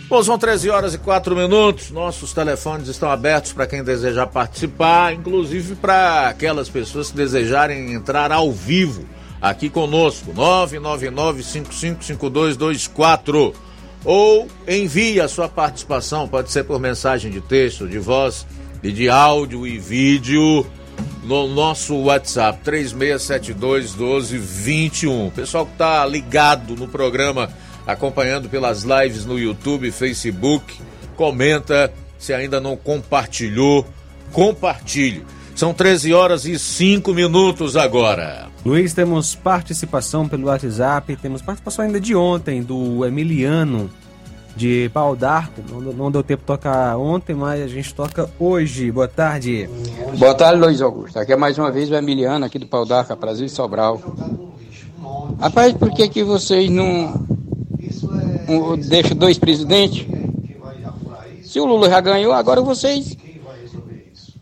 Bom, são 13 horas e 4 minutos. Nossos telefones estão abertos para quem desejar participar, inclusive para aquelas pessoas que desejarem entrar ao vivo aqui conosco. 999 555224 ou envie a sua participação, pode ser por mensagem de texto, de voz e de áudio e vídeo no nosso WhatsApp 3672 1221. Pessoal que está ligado no programa, acompanhando pelas lives no YouTube, Facebook, comenta se ainda não compartilhou, compartilhe. São 13 horas e 5 minutos agora. Luiz, temos participação pelo WhatsApp, temos participação ainda de ontem do Emiliano de Pau d'Arco. Não, não, deu tempo de tocar ontem, mas a gente toca hoje. Boa tarde. Boa tarde, Luiz Augusto. Aqui é mais uma vez o Emiliano aqui do Pau d'Arco, Brasil e Sobral. Rapaz, por que, que vocês não um, deixam dois presidentes? Se o Lula já ganhou, agora vocês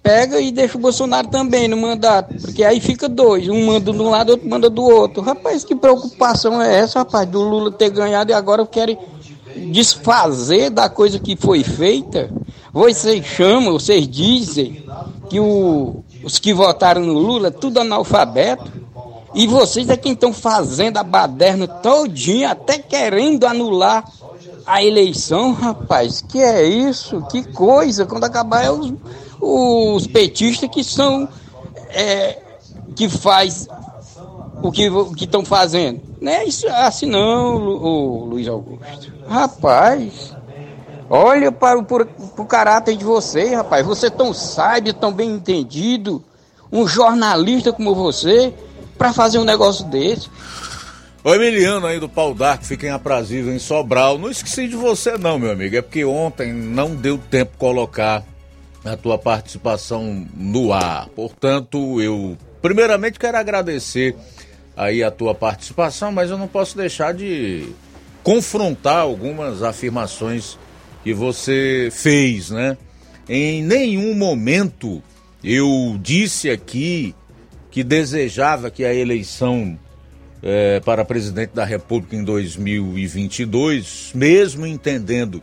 pega e deixa o Bolsonaro também no mandato, porque aí fica dois, um manda de um lado, outro manda do outro. Rapaz, que preocupação é essa, rapaz, do Lula ter ganhado e agora querem desfazer da coisa que foi feita? Vocês chamam, vocês dizem que o, os que votaram no Lula tudo analfabeto, e vocês é quem estão fazendo a baderna todinha, até querendo anular a eleição, rapaz. Que é isso? Que coisa? Quando acabar é os os petistas que são é, que faz o que estão fazendo. Não é isso assim não, o Luiz Augusto. Rapaz, olha para o, caráter de você, rapaz. Você tão sábio, tão bem entendido, um jornalista como você, para fazer um negócio desse. O Emiliano aí do Pau d'Arco, fiquem aprazível em Sobral. Não esqueci de você não, meu amigo. É porque ontem não deu tempo colocar a tua participação no ar. Portanto, eu primeiramente quero agradecer aí a tua participação, mas eu não posso deixar de confrontar algumas afirmações que você fez, né? Em nenhum momento eu disse aqui que desejava que a eleição é, para presidente da República em 2022, mesmo entendendo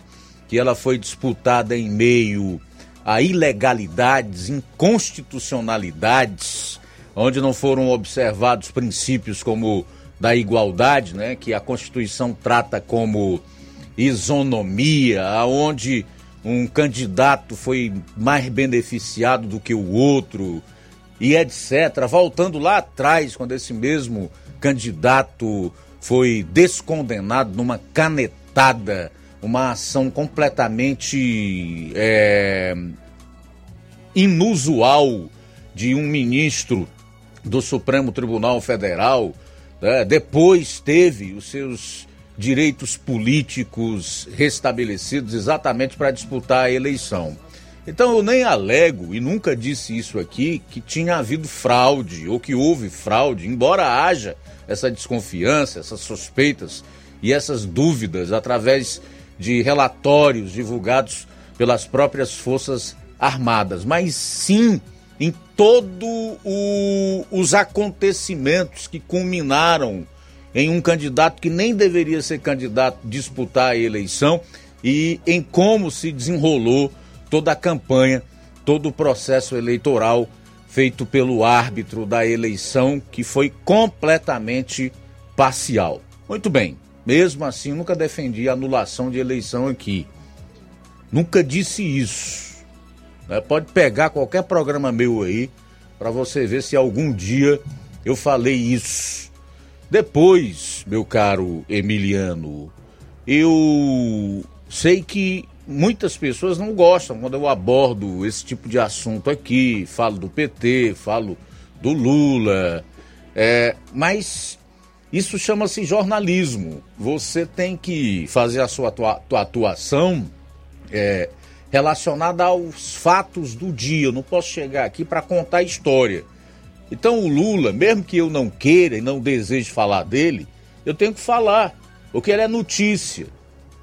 que ela foi disputada em meio a ilegalidades, inconstitucionalidades, onde não foram observados princípios como da igualdade, né, que a Constituição trata como isonomia, aonde um candidato foi mais beneficiado do que o outro e etc. Voltando lá atrás, quando esse mesmo candidato foi descondenado numa canetada, uma ação completamente é, inusual de um ministro do Supremo Tribunal Federal. Né? Depois teve os seus direitos políticos restabelecidos exatamente para disputar a eleição. Então eu nem alego, e nunca disse isso aqui, que tinha havido fraude ou que houve fraude, embora haja essa desconfiança, essas suspeitas e essas dúvidas através de relatórios divulgados pelas próprias Forças Armadas, mas sim em todos os acontecimentos que culminaram em um candidato que nem deveria ser candidato disputar a eleição e em como se desenrolou toda a campanha, todo o processo eleitoral feito pelo árbitro da eleição, que foi completamente parcial. Muito bem, mesmo assim, nunca defendi a anulação de eleição aqui. Nunca disse isso. Né? Pode pegar qualquer programa meu aí para você ver se algum dia eu falei isso. Depois, meu caro Emiliano, eu sei que muitas pessoas não gostam quando eu abordo esse tipo de assunto aqui, falo do PT, falo do Lula, é, mas isso chama-se jornalismo. Você tem que fazer a sua atua atuação é, relacionada aos fatos do dia. Eu não posso chegar aqui para contar a história. Então o Lula, mesmo que eu não queira e não deseje falar dele, eu tenho que falar, porque ele é notícia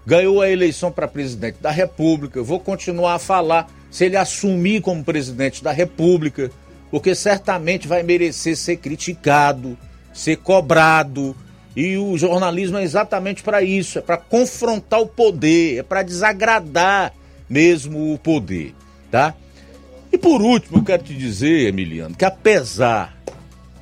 ganhou a eleição para presidente da República. Eu vou continuar a falar se ele assumir como presidente da República, porque certamente vai merecer ser criticado, ser cobrado. E o jornalismo é exatamente para isso, é para confrontar o poder, é para desagradar mesmo o poder, tá? E por último, eu quero te dizer, Emiliano, que apesar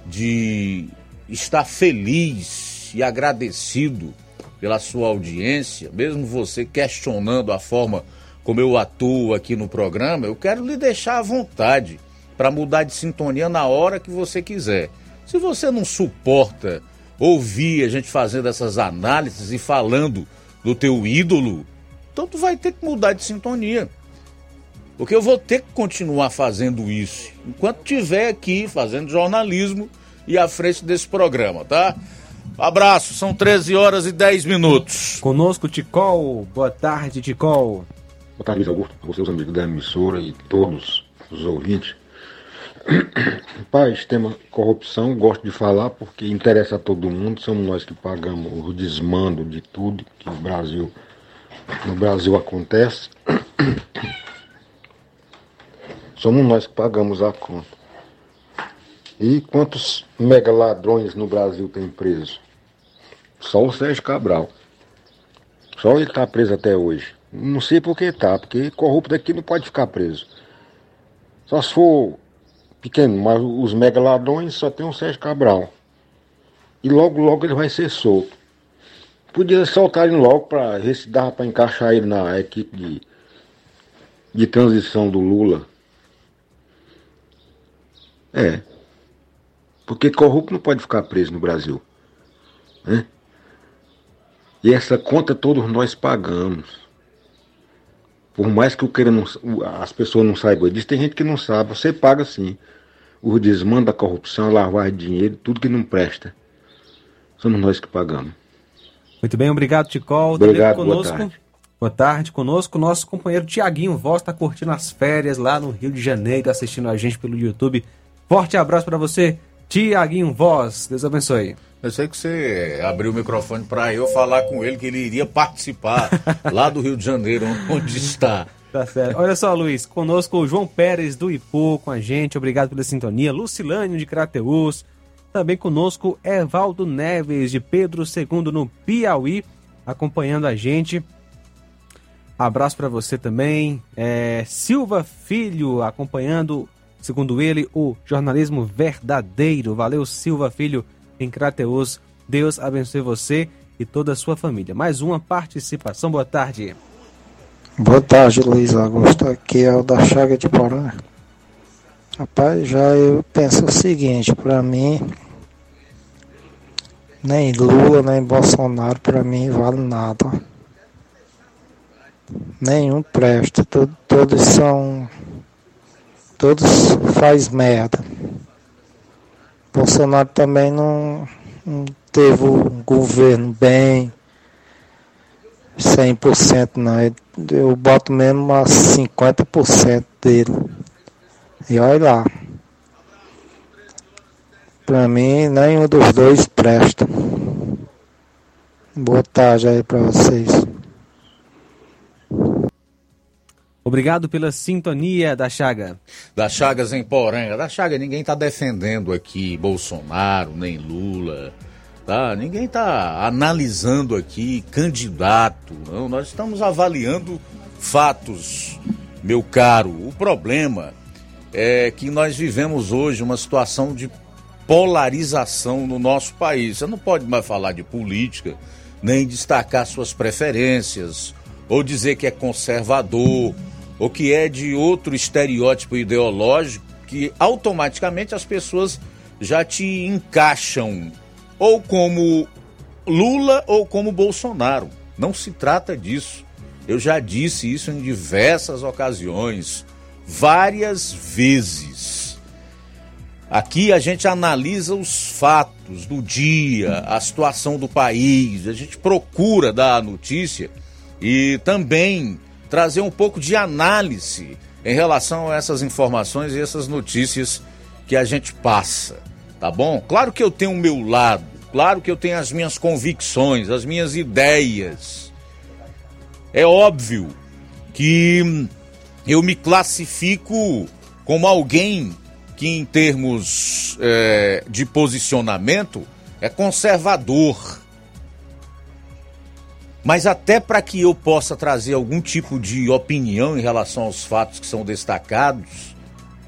de estar feliz e agradecido pela sua audiência, mesmo você questionando a forma como eu atuo aqui no programa, eu quero lhe deixar à vontade para mudar de sintonia na hora que você quiser. Se você não suporta ouvir a gente fazendo essas análises e falando do teu ídolo, então tu vai ter que mudar de sintonia. Porque eu vou ter que continuar fazendo isso enquanto estiver aqui fazendo jornalismo e à frente desse programa, tá? Abraço, são 13 horas e 10 minutos. Conosco, Ticol. Boa tarde, Ticol. Boa tarde, Luiz Augusto, você, os amigos da emissora e todos os ouvintes. Paz, tema corrupção, gosto de falar porque interessa a todo mundo, somos nós que pagamos o desmando de tudo que no Brasil, no Brasil acontece. Somos nós que pagamos a conta. E quantos mega ladrões no Brasil tem preso? Só o Sérgio Cabral. Só ele está preso até hoje. Não sei por que tá, porque corrupto aqui não pode ficar preso. Só se for pequeno, mas os mega ladrões só tem o Sérgio Cabral. E logo, logo ele vai ser solto. Podia soltar ele logo para ver se dava para encaixar ele na equipe de, de transição do Lula. É. Porque corrupto não pode ficar preso no Brasil. Né? E essa conta todos nós pagamos. Por mais que o queira não, as pessoas não saibam disso, tem gente que não sabe. Você paga sim. O desmando da corrupção, a lavagem de dinheiro, tudo que não presta. Somos nós que pagamos. Muito bem, obrigado, Ticol. Obrigado, conosco. boa tarde. Boa tarde, conosco nosso companheiro Tiaguinho Voz está curtindo as férias lá no Rio de Janeiro, assistindo a gente pelo YouTube. Forte abraço para você, Tiaguinho Voz. Deus abençoe. Eu sei que você abriu o microfone para eu falar com ele que ele iria participar lá do Rio de Janeiro, onde está. Tá certo. Olha só, Luiz, conosco o João Pérez do Ipu com a gente, obrigado pela sintonia. Lucilânio de Crateus, também conosco Evaldo Neves de Pedro II no Piauí, acompanhando a gente. Abraço para você também. É, Silva Filho acompanhando segundo ele, o jornalismo verdadeiro. Valeu, Silva Filho, em Crateus. Deus abençoe você e toda a sua família. Mais uma participação. Boa tarde. Boa tarde, Luiz Augusto. Aqui é o da Chaga de Porã. Rapaz, já eu penso o seguinte, para mim, nem Lula, nem Bolsonaro, para mim, vale nada. Nenhum presta, Todo, todos são. Todos faz merda. Bolsonaro também não, não teve um governo bem 100% não. Eu boto mesmo a 50% dele. E olha lá. Pra mim, nenhum dos dois presta. Boa tarde aí pra vocês. Obrigado pela sintonia da Chaga. Da Chagas em Poranga. Da Chaga, ninguém está defendendo aqui Bolsonaro, nem Lula. Tá? Ninguém está analisando aqui candidato. Não, nós estamos avaliando fatos, meu caro. O problema é que nós vivemos hoje uma situação de polarização no nosso país. Você não pode mais falar de política, nem destacar suas preferências, ou dizer que é conservador, ou que é de outro estereótipo ideológico, que automaticamente as pessoas já te encaixam ou como Lula ou como Bolsonaro. Não se trata disso. Eu já disse isso em diversas ocasiões várias vezes. Aqui a gente analisa os fatos do dia, a situação do país, a gente procura dar a notícia e também trazer um pouco de análise em relação a essas informações e essas notícias que a gente passa, tá bom? Claro que eu tenho o meu lado, claro que eu tenho as minhas convicções, as minhas ideias. É óbvio que eu me classifico como alguém que, em termos é, de posicionamento, é conservador. Mas até para que eu possa trazer algum tipo de opinião em relação aos fatos que são destacados,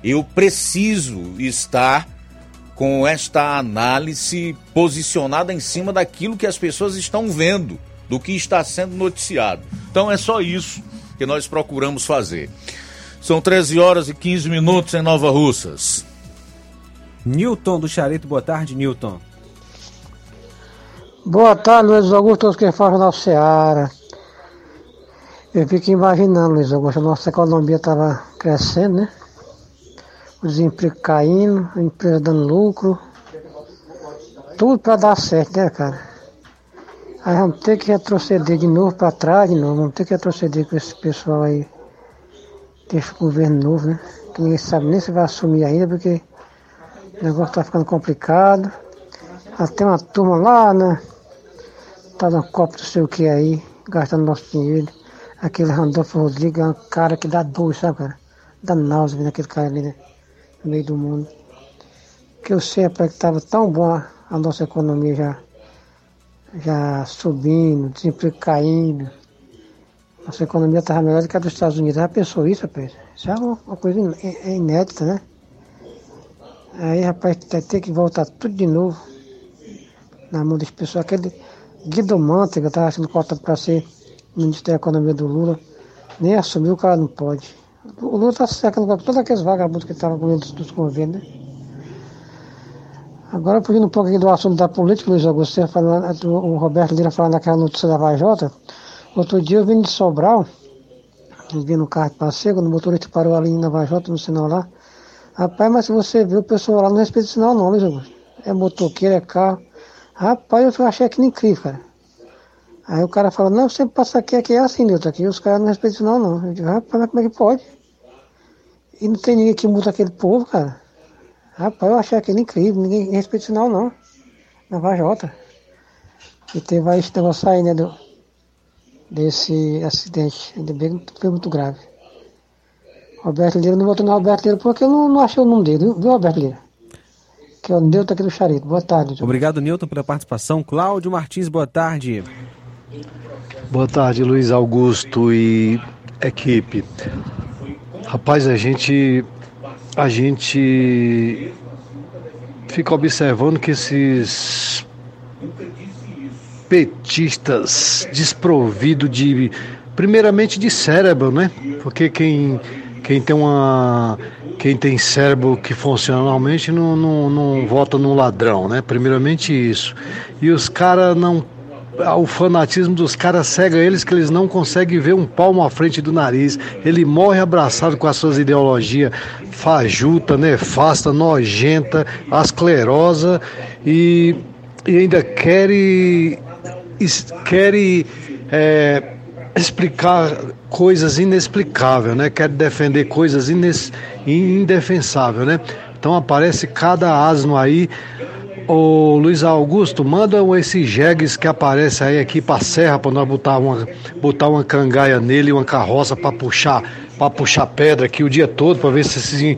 eu preciso estar com esta análise posicionada em cima daquilo que as pessoas estão vendo, do que está sendo noticiado. Então é só isso que nós procuramos fazer. São 13 horas e 15 minutos em Nova Russas. Newton do Charito, boa tarde, Newton. Boa tarde, Luiz Augusto, que fala na Seara. Eu fico imaginando, Luiz Augusto, a nossa economia estava crescendo, né? O desemprego caindo, a empresa dando lucro. Tudo para dar certo, né, cara? Aí vamos ter que retroceder de novo para trás, de novo. Vamos ter que retroceder com esse pessoal aí, desse governo novo, né? Que ninguém sabe nem se vai assumir ainda, porque o negócio está ficando complicado. Até uma turma lá, né? Tá no copo não sei o que aí, gastando nosso dinheiro. Aquele Randolfo Rodrigues é um cara que dá dor, sabe, cara? Dá náusea vendo aquele cara ali, né? No meio do mundo. Que eu sei, rapaz, que tava tão boa a nossa economia já já subindo, desemprego caindo. Nossa economia estava melhor do que a dos Estados Unidos. Já pensou isso, rapaz? Isso é uma, uma coisa é inédita, né? Aí, rapaz, ter que voltar tudo de novo na mão das pessoas. Aquele Guido Mantega estava sendo cotado para ser ministro da Economia do Lula. Nem assumiu, o cara não pode. O Lula está cercando todos aqueles vagabundos que estavam com medo dos governos, né? Agora, fugindo um pouco do assunto da política, Luiz Augusto, falando, o Roberto Lira falando naquela notícia da Vajota, outro dia eu vim de Sobral, vim no carro de passeio, quando o motorista parou ali na Vajota, no sinal lá. Rapaz, mas se você viu o pessoal lá não respeita o sinal não, Luiz Augusto. É motoqueiro, é carro. Rapaz, eu achei aquilo incrível, cara. Aí o cara fala, não, você passa aqui, aqui é assim, Nilton, aqui os caras não respeitam o sinal não. Eu digo, rapaz, mas como é que pode? E não tem ninguém que multa aquele povo, cara. Rapaz, eu achei aquele incrível, ninguém respeita o sinal não. Na Vajota. E teve aí esse negócio aí, né, do, desse acidente. Ainda bem que foi muito grave. Roberto Lira, não botou no Roberto Lira porque eu não, não achei o nome dele, viu, Roberto Lira? Que é o Newton aqui do Charito. Boa tarde. Obrigado, Newton, pela participação. Cláudio Martins, boa tarde. Boa tarde, Luiz Augusto e equipe. Rapaz, a gente a gente fica observando que esses petistas desprovidos de, primeiramente de cérebro, né? Porque quem, quem tem uma quem tem cérebro que funciona normalmente não, não, não vota num ladrão, né? Primeiramente isso. E os caras não. O fanatismo dos caras cega eles que eles não conseguem ver um palmo à frente do nariz. Ele morre abraçado com as suas ideologias fajuta, nefasta, nojenta, asclerosa e, e ainda quer, quer é, explicar coisas inexplicáveis, né? Quer defender coisas ines, indefensáveis, né? Então aparece cada asno aí. Ô Luiz Augusto, manda esses jegues que aparece aí aqui pra serra para nós botar uma, botar uma cangaia nele, uma carroça para puxar, para puxar pedra aqui o dia todo para ver se esses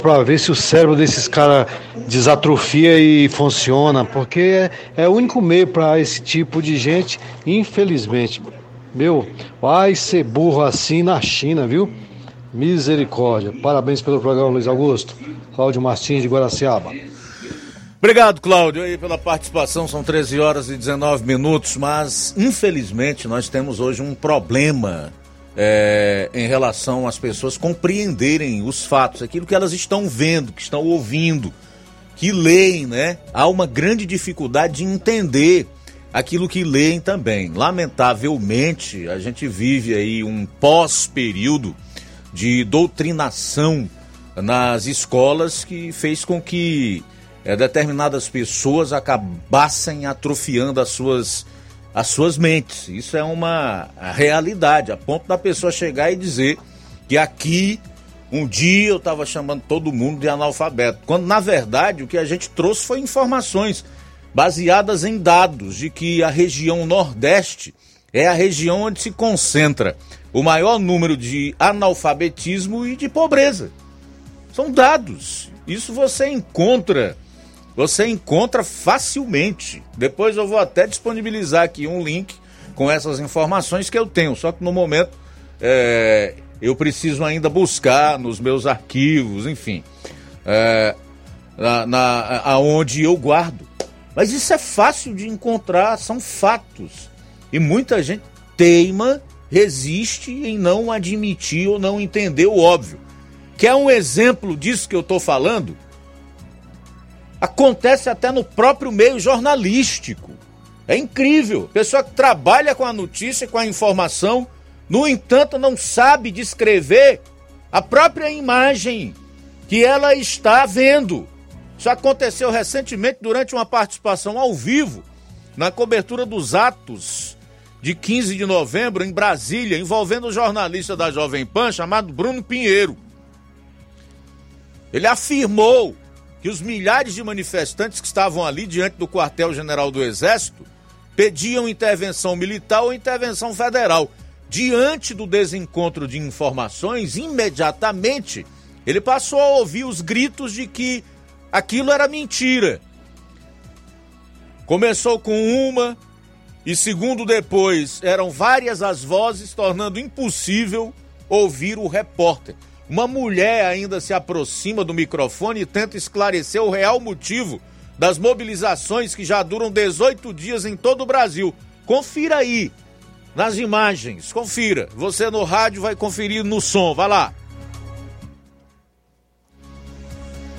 para ver se o cérebro desses caras desatrofia e funciona, porque é, é o único meio para esse tipo de gente, infelizmente. Meu, vai ser burro assim na China, viu? Misericórdia. Parabéns pelo programa, Luiz Augusto. Cláudio Martins de Guaraciaba. Obrigado, Cláudio, aí pela participação. São 13 horas e 19 minutos, mas infelizmente nós temos hoje um problema é, em relação às pessoas compreenderem os fatos, aquilo que elas estão vendo, que estão ouvindo, que leem, né? Há uma grande dificuldade de entender aquilo que leem também. Lamentavelmente, a gente vive aí um pós-período de doutrinação nas escolas que fez com que é, determinadas pessoas acabassem atrofiando as suas, as suas mentes. Isso é uma realidade, a ponto da pessoa chegar e dizer que aqui um dia eu estava chamando todo mundo de analfabeto, quando na verdade o que a gente trouxe foi informações baseadas em dados de que a região Nordeste é a região onde se concentra o maior número de analfabetismo e de pobreza. São dados. Isso você encontra, você encontra facilmente. Depois eu vou até disponibilizar aqui um link com essas informações que eu tenho. Só que no momento é, eu preciso ainda buscar nos meus arquivos, enfim, é, na, na, aonde eu guardo. Mas isso é fácil de encontrar, são fatos. E muita gente teima, resiste em não admitir ou não entender o óbvio. Quer um exemplo disso que eu estou falando? Acontece até no próprio meio jornalístico. É incrível. Pessoa que trabalha com a notícia, com a informação, no entanto, não sabe descrever a própria imagem que ela está vendo. Isso aconteceu recentemente durante uma participação ao vivo na cobertura dos atos de 15 de novembro em Brasília, envolvendo o jornalista da Jovem Pan chamado Bruno Pinheiro. Ele afirmou que os milhares de manifestantes que estavam ali diante do quartel-general do Exército pediam intervenção militar ou intervenção federal. Diante do desencontro de informações, imediatamente ele passou a ouvir os gritos de que aquilo era mentira. Começou com uma e segundo depois eram várias as vozes, tornando impossível ouvir o repórter. Uma mulher ainda se aproxima do microfone e tenta esclarecer o real motivo das mobilizações que já duram 18 dias em todo o Brasil. Confira aí nas imagens, confira. Você no rádio vai conferir no som, vai lá.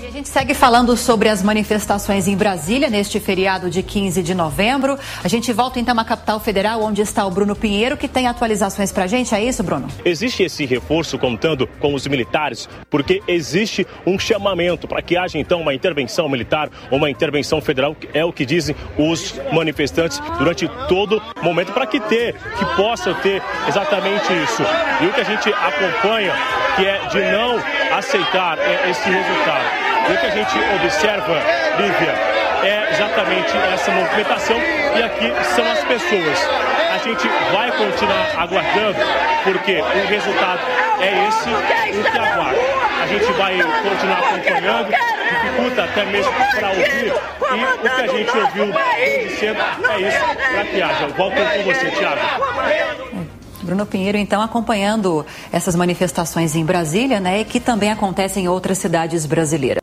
A gente segue falando sobre as manifestações em Brasília neste feriado de 15 de novembro. A gente volta então à capital federal, onde está o Bruno Pinheiro, que tem atualizações para a gente. É isso, Bruno? Existe esse reforço contando com os militares, porque existe um chamamento para que haja então uma intervenção militar, uma intervenção federal, é o que dizem os manifestantes durante todo momento, para que ter, que possa ter exatamente isso. E o que a gente acompanha, que é de não aceitar é, esse resultado. E o que a gente observa, Lívia, é exatamente essa movimentação e aqui são as pessoas. A gente vai continuar aguardando, porque o resultado é esse, o que aguarda. A gente vai continuar acompanhando, dificulta até mesmo para ouvir, e o que a gente ouviu cedo é isso, para que haja. Volto com você, Thiago. Bruno Pinheiro, então, acompanhando essas manifestações em Brasília, né, e que também acontecem em outras cidades brasileiras.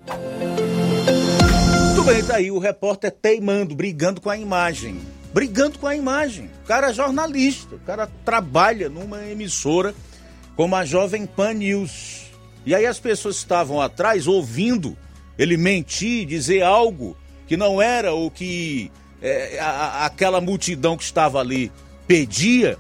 Muito bem, tá aí o repórter teimando, brigando com a imagem. Brigando com a imagem. O cara é jornalista, o cara trabalha numa emissora como a Jovem Pan News. E aí as pessoas estavam atrás ouvindo ele mentir, dizer algo que não era o que é, a, aquela multidão que estava ali pedia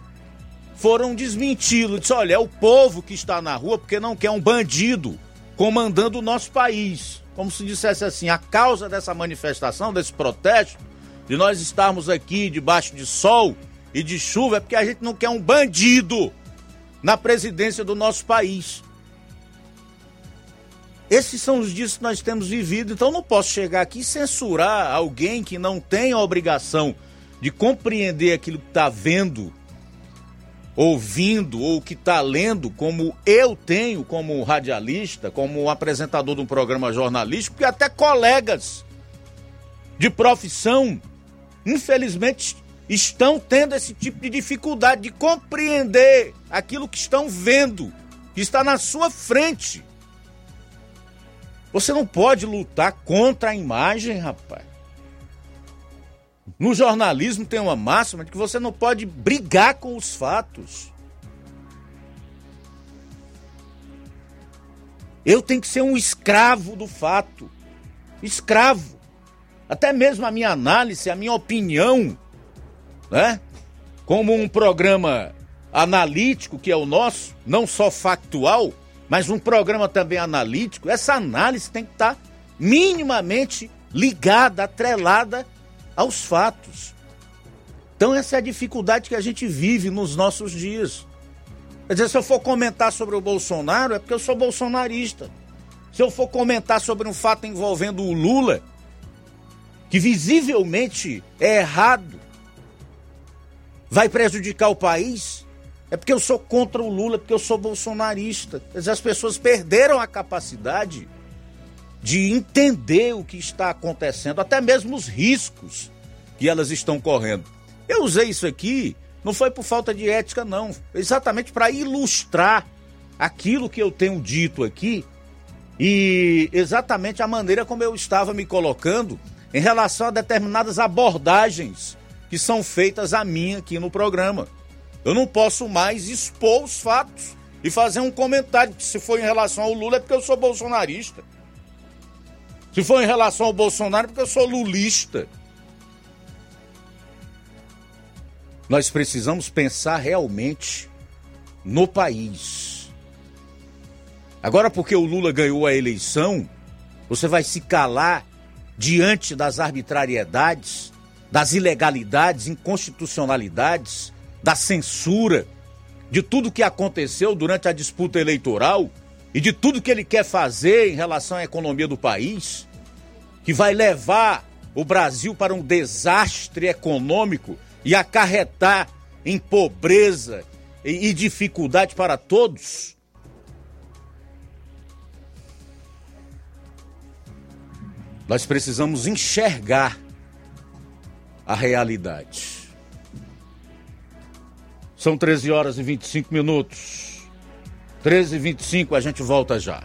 foram desmenti-lo. Disse: olha, é o povo que está na rua porque não quer um bandido comandando o nosso país. Como se dissesse assim: a causa dessa manifestação, desse protesto, de nós estarmos aqui debaixo de sol e de chuva, é porque a gente não quer um bandido na presidência do nosso país. Esses são os dias que nós temos vivido, então não posso chegar aqui e censurar alguém que não tem a obrigação de compreender aquilo que está vendo ouvindo ou que está lendo, como eu tenho como radialista, como apresentador de um programa jornalístico, e até colegas de profissão, infelizmente, estão tendo esse tipo de dificuldade de compreender aquilo que estão vendo, que está na sua frente. Você não pode lutar contra a imagem, rapaz. No jornalismo tem uma máxima de que você não pode brigar com os fatos. Eu tenho que ser um escravo do fato. Escravo. Até mesmo a minha análise, a minha opinião, né? Como um programa analítico, que é o nosso, não só factual, mas um programa também analítico, essa análise tem que estar minimamente ligada, atrelada aos fatos. Então, essa é a dificuldade que a gente vive nos nossos dias. Quer dizer, se eu for comentar sobre o Bolsonaro, é porque eu sou bolsonarista. Se eu for comentar sobre um fato envolvendo o Lula, que visivelmente é errado, vai prejudicar o país, é porque eu sou contra o Lula, porque eu sou bolsonarista. Quer dizer, as pessoas perderam a capacidade de entender o que está acontecendo, até mesmo os riscos que elas estão correndo. Eu usei isso aqui, não foi por falta de ética, não, exatamente para ilustrar aquilo que eu tenho dito aqui e exatamente a maneira como eu estava me colocando em relação a determinadas abordagens que são feitas a mim aqui no programa. Eu não posso mais expor os fatos e fazer um comentário que se for em relação ao Lula é porque eu sou bolsonarista. Se for em relação ao Bolsonaro, porque eu sou lulista. Nós precisamos pensar realmente no país. Agora, porque o Lula ganhou a eleição, você vai se calar diante das arbitrariedades, das ilegalidades, inconstitucionalidades, da censura, de tudo que aconteceu durante a disputa eleitoral e de tudo que ele quer fazer em relação à economia do país, que vai levar o Brasil para um desastre econômico e acarretar em pobreza e, dificuldade para todos? Nós precisamos enxergar a realidade. São 13 horas e 25 minutos. 13 e 25 a gente volta já.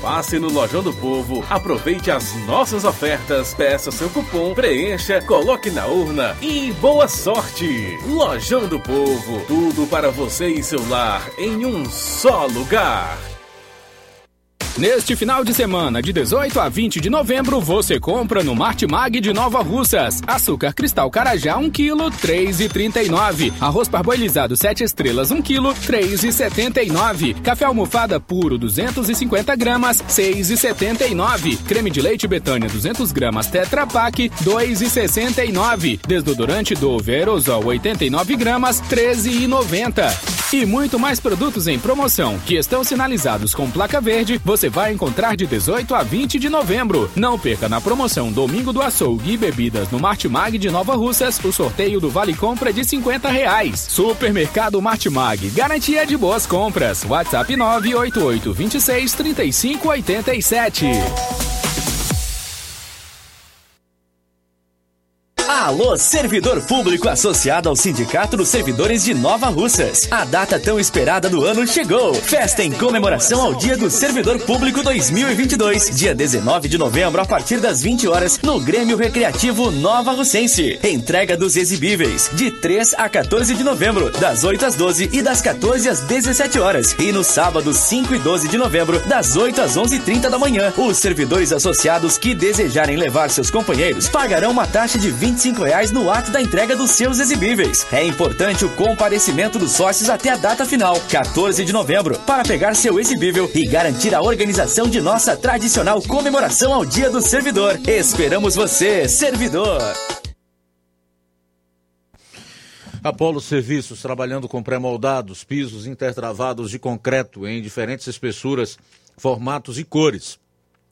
Passe no Lojão do Povo, aproveite as nossas ofertas, peça seu cupom, preencha, coloque na urna e boa sorte! Lojão do Povo, tudo para você e seu lar em um só lugar. Neste final de semana, de 18 a 20 de novembro, você compra no Martimag de Nova Russas. Açúcar cristal carajá 1 kg, 3,39. Arroz parboilizado 7 estrelas 1 kg, 3,79. Café almofada puro 250 gramas, 6,79. Creme de leite Betânia 200 gramas Tetra Pak, 2,69. Desodorante Dove Aerosol 89 gramas, 13,90. E muito mais produtos em promoção que estão sinalizados com placa verde, você vai encontrar de 18 a 20 de novembro. Não perca na promoção Domingo do Açougue e Bebidas no Martimag de Nova Russas o sorteio do Vale Compra de 50 reais. Supermercado Martimag, garantia de boas compras. WhatsApp 988 26 35 87. Alô, servidor público associado ao Sindicato dos Servidores de Nova Russas. A data tão esperada do ano chegou. Festa em comemoração ao Dia do Servidor Público 2022, dia 19 de novembro, a partir das 20 horas, no Grêmio Recreativo Nova Russense. Entrega dos exibíveis, de 3 a 14 de novembro, das 8 às 12 e das 14 às 17 horas. E no sábado, 5 e 12 de novembro, das 8 às 11h30 da manhã. Os servidores associados que desejarem levar seus companheiros pagarão uma taxa de 25 reais no ato da entrega dos seus exibíveis. É importante o comparecimento dos sócios até a data final, 14 de novembro, para pegar seu exibível e garantir a organização de nossa tradicional comemoração ao Dia do Servidor. Esperamos você, servidor! Apolo Serviços, trabalhando com pré-moldados, pisos intertravados de concreto em diferentes espessuras, formatos e cores.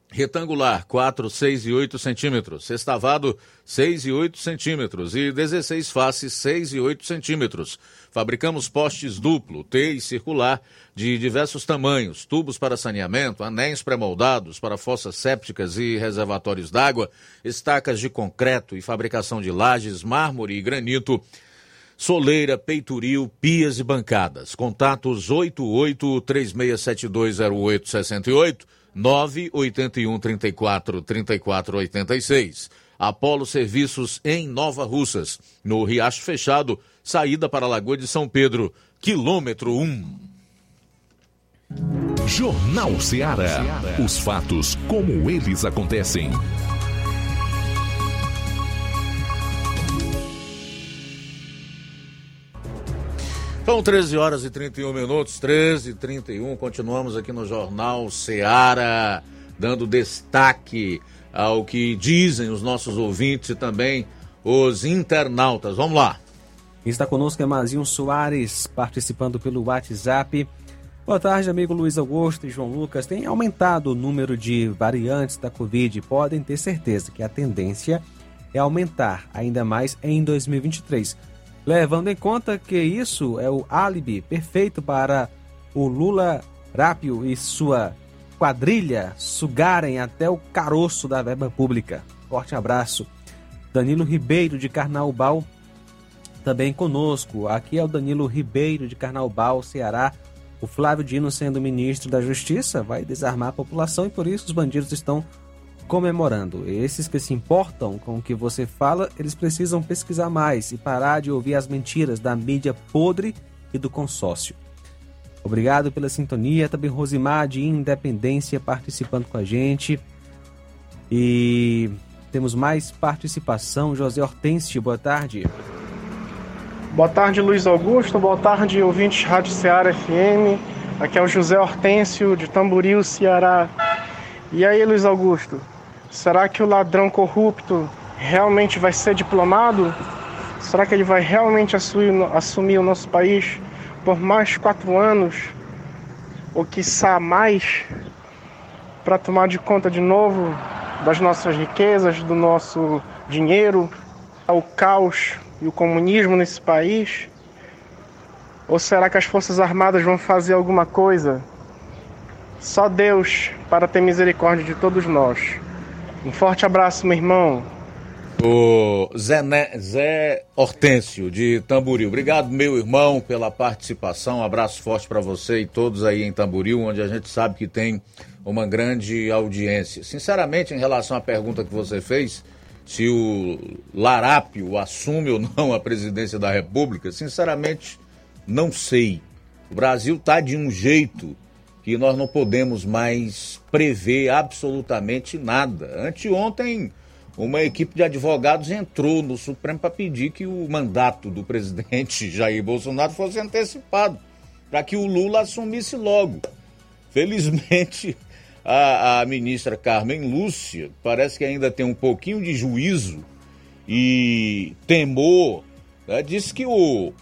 Retangular, 4, 6 e 8 centímetros. Sextavado, 6 e 8 centímetros. E 16 faces, 6 e 8 centímetros. Fabricamos postes duplo, T e circular, de diversos tamanhos, tubos para saneamento, anéis pré-moldados para fossas sépticas e reservatórios d'água, estacas de concreto e fabricação de lajes, mármore e granito, soleira, peitoril, pias e bancadas. Contatos 88 36720868 981 34 34 86. Apolo Serviços em Nova Russas, no Riacho Fechado, saída para a Lagoa de São Pedro, quilômetro 1. Jornal Ceará. Os fatos como eles acontecem. São 13 horas e 31 minutos, 13 e 31. Continuamos aqui no Jornal Seara, dando destaque ao que dizem os nossos ouvintes e também os internautas. Vamos lá. Está conosco Emazinho Soares, participando pelo WhatsApp. Boa tarde, amigo Luiz Augusto e João Lucas. Tem aumentado o número de variantes da Covid. Podem ter certeza que a tendência é aumentar ainda mais em 2023 levando em conta que isso é o álibi perfeito para o Lula Rápio e sua quadrilha sugarem até o caroço da verba pública. Forte abraço. Danilo Ribeiro de Carnaubal também conosco. Aqui é o Danilo Ribeiro de Carnaubal, Ceará. O Flávio Dino, sendo ministro da Justiça, vai desarmar a população e por isso os bandidos estão comemorando. Esses que se importam com o que você fala, eles precisam pesquisar mais e parar de ouvir as mentiras da mídia podre e do consórcio. Obrigado pela sintonia. Também Rosimar de Independência participando com a gente. E temos mais participação. José Hortêncio, boa tarde. Boa tarde, Luiz Augusto. Boa tarde, ouvintes Rádio Ceará FM. Aqui é o José Hortêncio, de Tamboril, Ceará. E aí, Luiz Augusto? Será que o ladrão corrupto realmente vai ser diplomado? Será que ele vai realmente assumir, o nosso país por mais quatro anos? Ou quiçá mais? Para tomar de conta de novo das nossas riquezas, do nosso dinheiro, ao caos e o comunismo nesse país? Ou será que as Forças Armadas vão fazer alguma coisa? Só Deus para ter misericórdia de todos nós. Um forte abraço, meu irmão. O Zé. Zé Hortêncio, de Tamboril. Obrigado, meu irmão, pela participação. Um abraço forte para você e todos aí em Tamboril, onde a gente sabe que tem uma grande audiência. Sinceramente, em relação à pergunta que você fez, se o Larápio assume ou não a presidência da República, sinceramente, não sei. O Brasil está de um jeito que nós não podemos mais prever absolutamente nada. Anteontem uma equipe de advogados entrou no Supremo para pedir que o mandato do presidente Jair Bolsonaro fosse antecipado, para que o Lula assumisse logo. Felizmente, a, a, ministra Carmen Lúcia parece que ainda tem um pouquinho de juízo e temor. Né? Disse que o,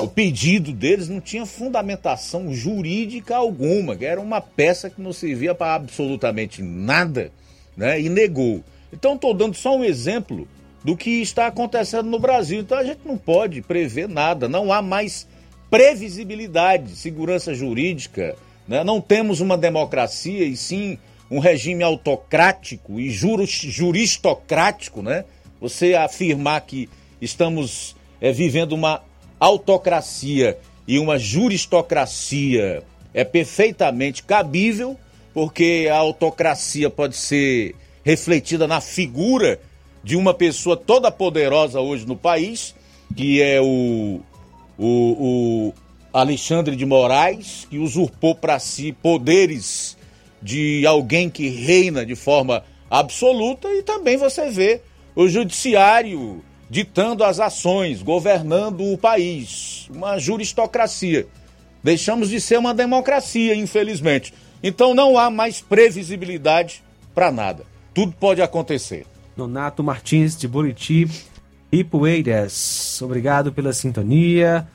o pedido deles não tinha fundamentação jurídica alguma, que era uma peça que não servia para absolutamente nada, né? e negou. Então estou dando só um exemplo do que está acontecendo no Brasil. Então a gente não pode prever nada, não há mais previsibilidade, segurança jurídica, né? não temos uma democracia e sim um regime autocrático e juristocrático, né? Você afirmar que estamos é, vivendo uma autocracia e uma juristocracia é perfeitamente cabível, porque a autocracia pode ser refletida na figura de uma pessoa toda poderosa hoje no país, que é o, o, o Alexandre de Moraes, que usurpou para si poderes de alguém que reina de forma absoluta, e também você vê o judiciário ditando as ações, governando o país, uma juristocracia. Deixamos de ser uma democracia, infelizmente. Então não há mais previsibilidade para nada. Tudo pode acontecer. Nonato Martins de Buriti e Poeiras, obrigado pela sintonia.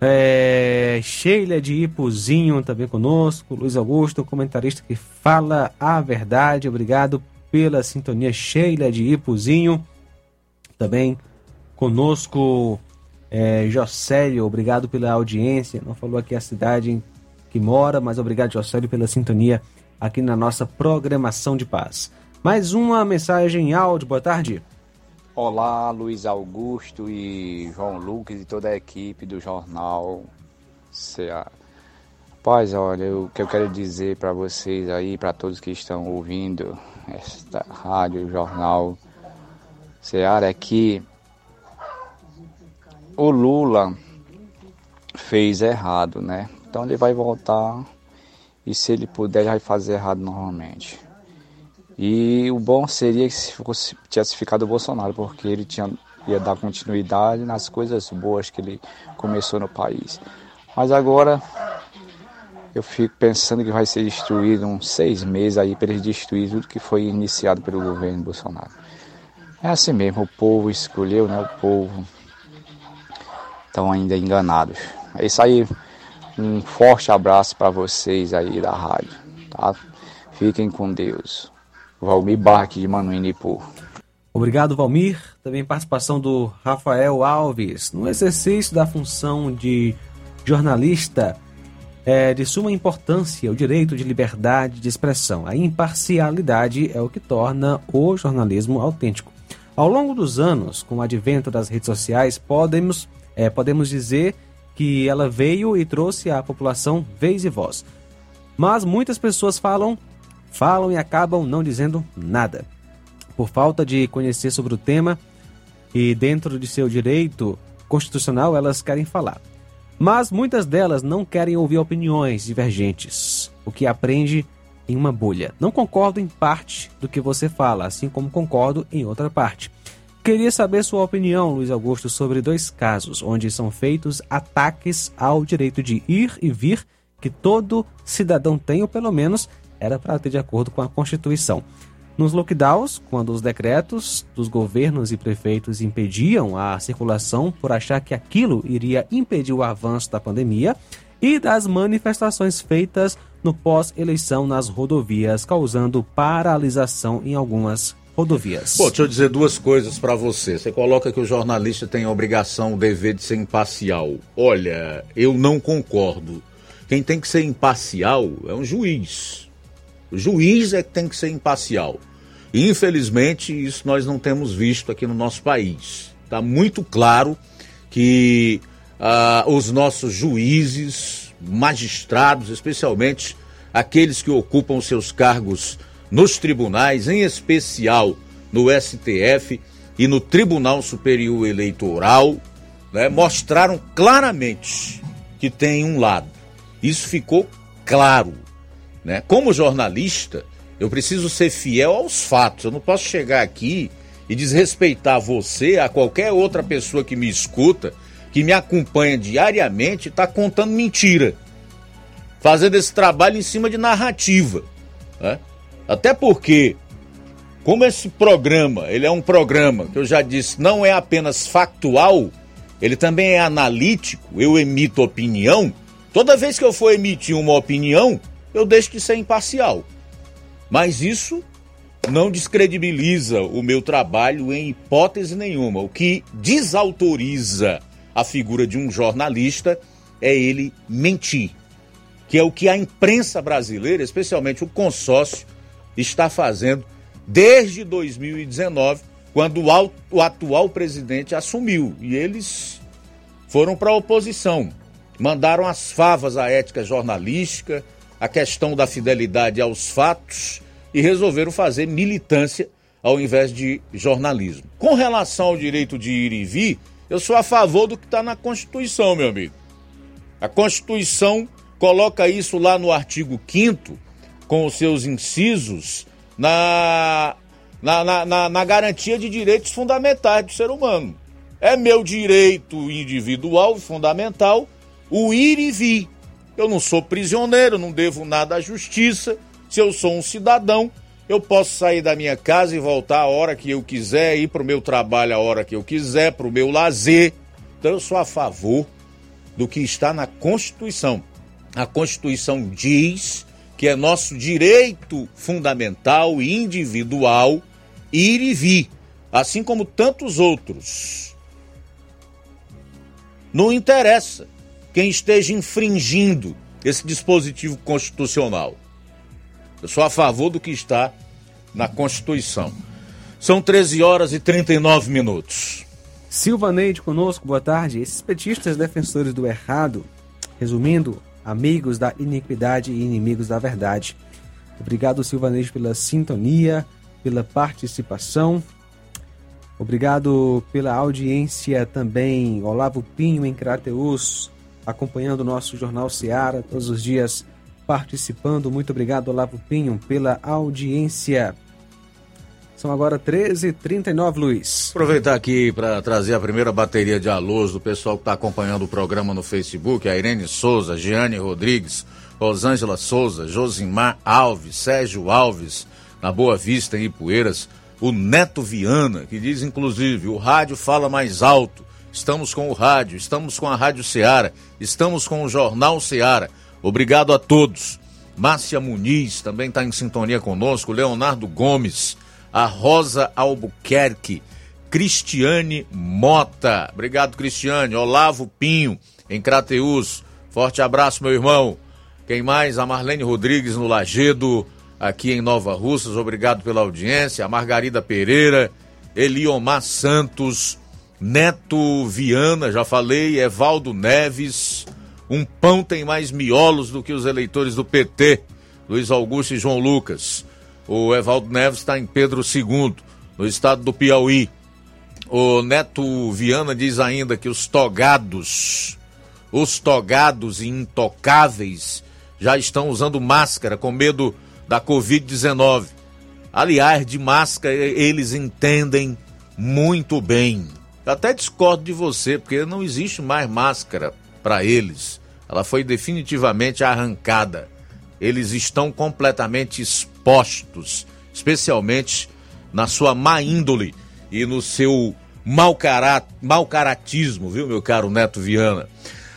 É, Sheila de Ipuzinho também conosco. Luiz Augusto, comentarista que fala a verdade. Obrigado pela sintonia. Sheila de Ipuzinho também conosco. É, obrigado pela audiência. Não falou aqui a cidade que mora, mas obrigado, Jocélio, pela sintonia aqui na nossa programação de paz. Mais uma mensagem em áudio, boa tarde. Olá, Luiz Augusto e João Lucas e toda a equipe do jornal CA. Paz, olha, o que eu quero dizer para vocês aí, para todos que estão ouvindo esta rádio, jornal Ceará, é que o Lula fez errado, né? Então ele vai voltar e se ele puder, ele vai fazer errado novamente. E o bom seria que se fosse, tivesse ficado o Bolsonaro, porque ele tinha, ia dar continuidade nas coisas boas que ele começou no país. Mas agora eu fico pensando que vai ser destruído uns seis meses aí para ele destruir tudo que foi iniciado pelo governo Bolsonaro. É assim mesmo, o povo escolheu, né? O povo estão ainda enganados. É isso aí. Um forte abraço para vocês aí da rádio, tá? Fiquem com Deus. Valmir Barque de Manuinipu. Obrigado, Valmir. Também participação do Rafael Alves. No exercício da função de jornalista, é de suma importância o direito de liberdade de expressão. A imparcialidade é o que torna o jornalismo autêntico. Ao longo dos anos, com o advento das redes sociais, podemos, é, podemos dizer que ela veio e trouxe à população vez e voz. Mas muitas pessoas falam, falam e acabam não dizendo nada. Por falta de conhecer sobre o tema e dentro de seu direito constitucional, elas querem falar. Mas muitas delas não querem ouvir opiniões divergentes, o que aprende em uma bolha. Não concordo em parte do que você fala, assim como concordo em outra parte. Queria saber sua opinião, Luiz Augusto, sobre dois casos onde são feitos ataques ao direito de ir e vir que todo cidadão tem, ou pelo menos era para ter de acordo com a Constituição. Nos lockdowns, quando os decretos dos governos e prefeitos impediam a circulação por achar que aquilo iria impedir o avanço da pandemia, e das manifestações feitas no pós-eleição nas rodovias, causando paralisação em algumas rodovias. Pô, deixa eu dizer duas coisas para você. Você coloca que o jornalista tem a obrigação, o dever de ser imparcial. Olha, eu não concordo. Quem tem que ser imparcial é um juiz. O juiz é que tem que ser imparcial. Infelizmente, isso nós não temos visto aqui no nosso país. Está muito claro que ah, os nossos juízes, magistrados, especialmente aqueles que ocupam seus cargos nos tribunais, em especial no STF e no Tribunal Superior Eleitoral, né, mostraram claramente que tem um lado. Isso ficou claro. Né? Como jornalista, eu preciso ser fiel aos fatos. Eu não posso chegar aqui e desrespeitar você, a qualquer outra pessoa que me escuta, que me acompanha diariamente, está contando mentira. Fazendo esse trabalho em cima de narrativa. Né? Até porque, como esse programa, ele é um programa que eu já disse, não é apenas factual, ele também é analítico, eu emito opinião. Toda vez que eu for emitir uma opinião, eu deixo de ser imparcial. Mas isso não descredibiliza o meu trabalho em hipótese nenhuma. O que desautoriza a figura de um jornalista é ele mentir, que é o que a imprensa brasileira, especialmente o consórcio, está fazendo desde 2019, quando o, atual presidente assumiu. E eles foram para a oposição, mandaram as favas à ética jornalística, a questão da fidelidade aos fatos e resolveram fazer militância ao invés de jornalismo. Com relação ao direito de ir e vir, eu sou a favor do que está na Constituição, meu amigo. A Constituição coloca isso lá no artigo 5 com os seus incisos, na, na, na, na, garantia de direitos fundamentais do ser humano. É meu direito individual e fundamental o ir e vir. Eu não sou prisioneiro, não devo nada à justiça. Se eu sou um cidadão, eu posso sair da minha casa e voltar a hora que eu quiser, ir para o meu trabalho a hora que eu quiser, para o meu lazer. Então eu sou a favor do que está na Constituição. A Constituição diz que é nosso direito fundamental e individual ir e vir, assim como tantos outros. Não interessa quem esteja infringindo esse dispositivo constitucional. Eu sou a favor do que está na Constituição. São 13 horas e 39 minutos. Silva Neide conosco, boa tarde. Esses petistas defensores do errado, resumindo, amigos da iniquidade e inimigos da verdade. Obrigado, Silva Neide, pela sintonia, pela participação. Obrigado pela audiência também. Olavo Pinho em Crateus, acompanhando o nosso Jornal Seara todos os dias, participando. Muito obrigado, Olavo Pinho, pela audiência. São agora 13h39, Luiz. Aproveitar aqui para trazer a primeira bateria de alôs do pessoal que está acompanhando o programa no Facebook: a Irene Souza, Giane Rodrigues, Rosângela Souza, Josimar Alves, Sérgio Alves, na Boa Vista, em Ipueiras, o Neto Viana, que diz inclusive: o rádio fala mais alto. Estamos com o rádio, estamos com a Rádio Ceará, estamos com o Jornal Ceará. Obrigado a todos. Márcia Muniz também está em sintonia conosco, Leonardo Gomes, a Rosa Albuquerque, Cristiane Mota. Obrigado, Cristiane. Olavo Pinho, em Crateus. Forte abraço, meu irmão. Quem mais? A Marlene Rodrigues no Lagedo, aqui em Nova Russas. Obrigado pela audiência. A Margarida Pereira, Eliomar Santos, Neto Viana, já falei, Evaldo Neves. Um pão tem mais miolos do que os eleitores do PT. Luiz Augusto e João Lucas. O Evaldo Neves está em Pedro II, no estado do Piauí. O Neto Viana diz ainda que os togados, os togados e intocáveis já estão usando máscara com medo da Covid-19. Aliás, de máscara eles entendem muito bem. Eu até discordo de você, porque não existe mais máscara para eles. Ela foi definitivamente arrancada. Eles estão completamente expostos, especialmente na sua má índole e no seu mau, carat, mau caratismo, viu, meu caro Neto Viana?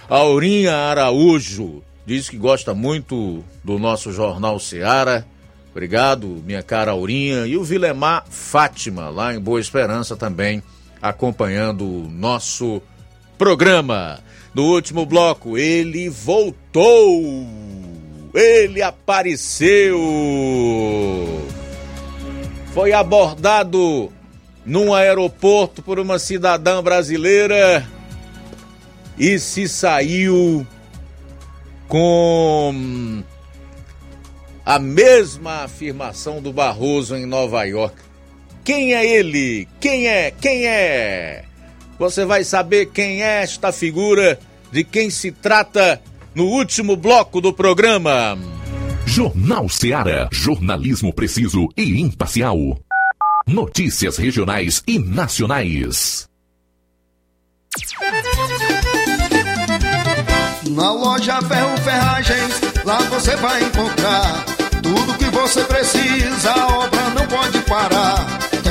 Aurinha Araújo diz que gosta muito do nosso jornal Seara, Obrigado, minha cara Aurinha. E o Vilemar Fátima, lá em Boa Esperança também, acompanhando o nosso programa. No último bloco, ele voltou! Ele apareceu! Foi abordado num aeroporto por uma cidadã brasileira e se saiu com a mesma afirmação do Barroso em Nova York. Quem é ele? Quem é? Quem é? Você vai saber quem é esta figura, de quem se trata no último bloco do programa. Jornal Seara. Jornalismo preciso e imparcial. Notícias regionais e nacionais. Na loja Ferro Ferragens, lá você vai encontrar tudo que você precisa, a obra não pode parar.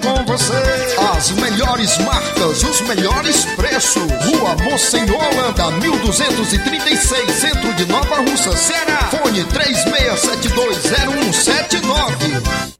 com você. As melhores marcas, os melhores preços. Rua Mocenola, Holanda, 1236, centro de Nova Russa, Ceará. Fone 36720179.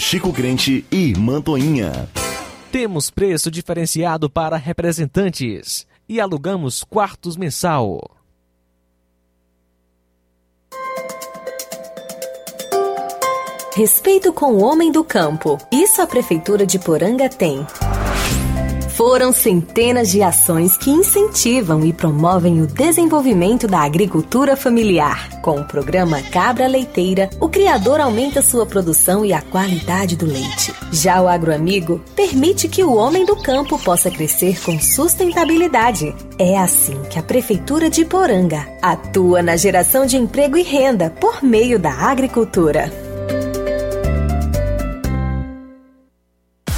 Chico Crente e Mantoinha. Temos preço diferenciado para representantes e alugamos quartos mensal. Respeito com o homem do campo. Isso a Prefeitura de Poranga tem. Foram centenas de ações que incentivam e promovem o desenvolvimento da agricultura familiar. Com o programa Cabra Leiteira, o criador aumenta sua produção e a qualidade do leite. Já o agroamigo permite que o homem do campo possa crescer com sustentabilidade. É assim que a Prefeitura de Poranga atua na geração de emprego e renda por meio da agricultura.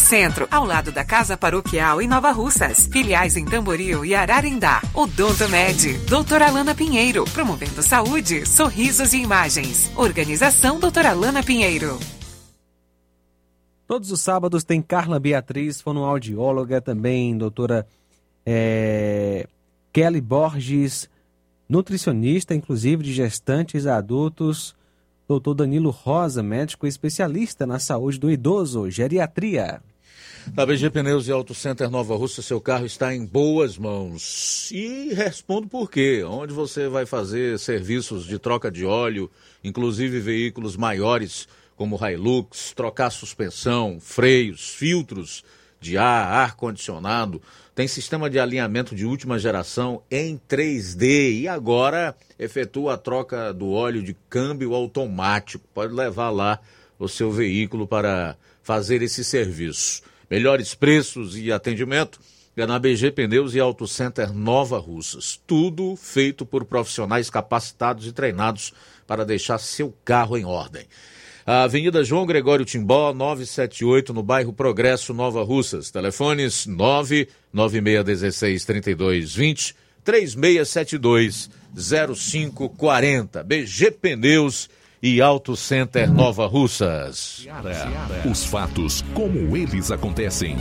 Centro, ao lado da Casa Paroquial em Nova Russas. Filiais em Tamboril e Ararindá. Odonto Med, doutora Alana Pinheiro, promovendo saúde, sorrisos e imagens. Organização doutora Alana Pinheiro. Todos os sábados tem Carla Beatriz, fonoaudióloga, também doutora é, Kelly Borges, nutricionista, inclusive de gestantes a adultos, doutor Danilo Rosa, médico especialista na saúde do idoso, geriatria. Na BG Pneus e Auto Center Nova Russa, seu carro está em boas mãos. E respondo por quê. Onde você vai fazer serviços de troca de óleo, inclusive veículos maiores como Hilux, trocar suspensão, freios, filtros de ar, ar-condicionado, tem sistema de alinhamento de última geração em 3D e agora efetua a troca do óleo de câmbio automático. Pode levar lá o seu veículo para fazer esse serviço. Melhores preços e atendimento é na BG Pneus e Auto Center Nova Russas. Tudo feito por profissionais capacitados e treinados para deixar seu carro em ordem. A Avenida João Gregório Timbó, 978, no bairro Progresso, Nova Russas. Telefones 996163220, 3672 0540. BG Pneus e Auto Center Nova Russas. Os fatos como eles acontecem.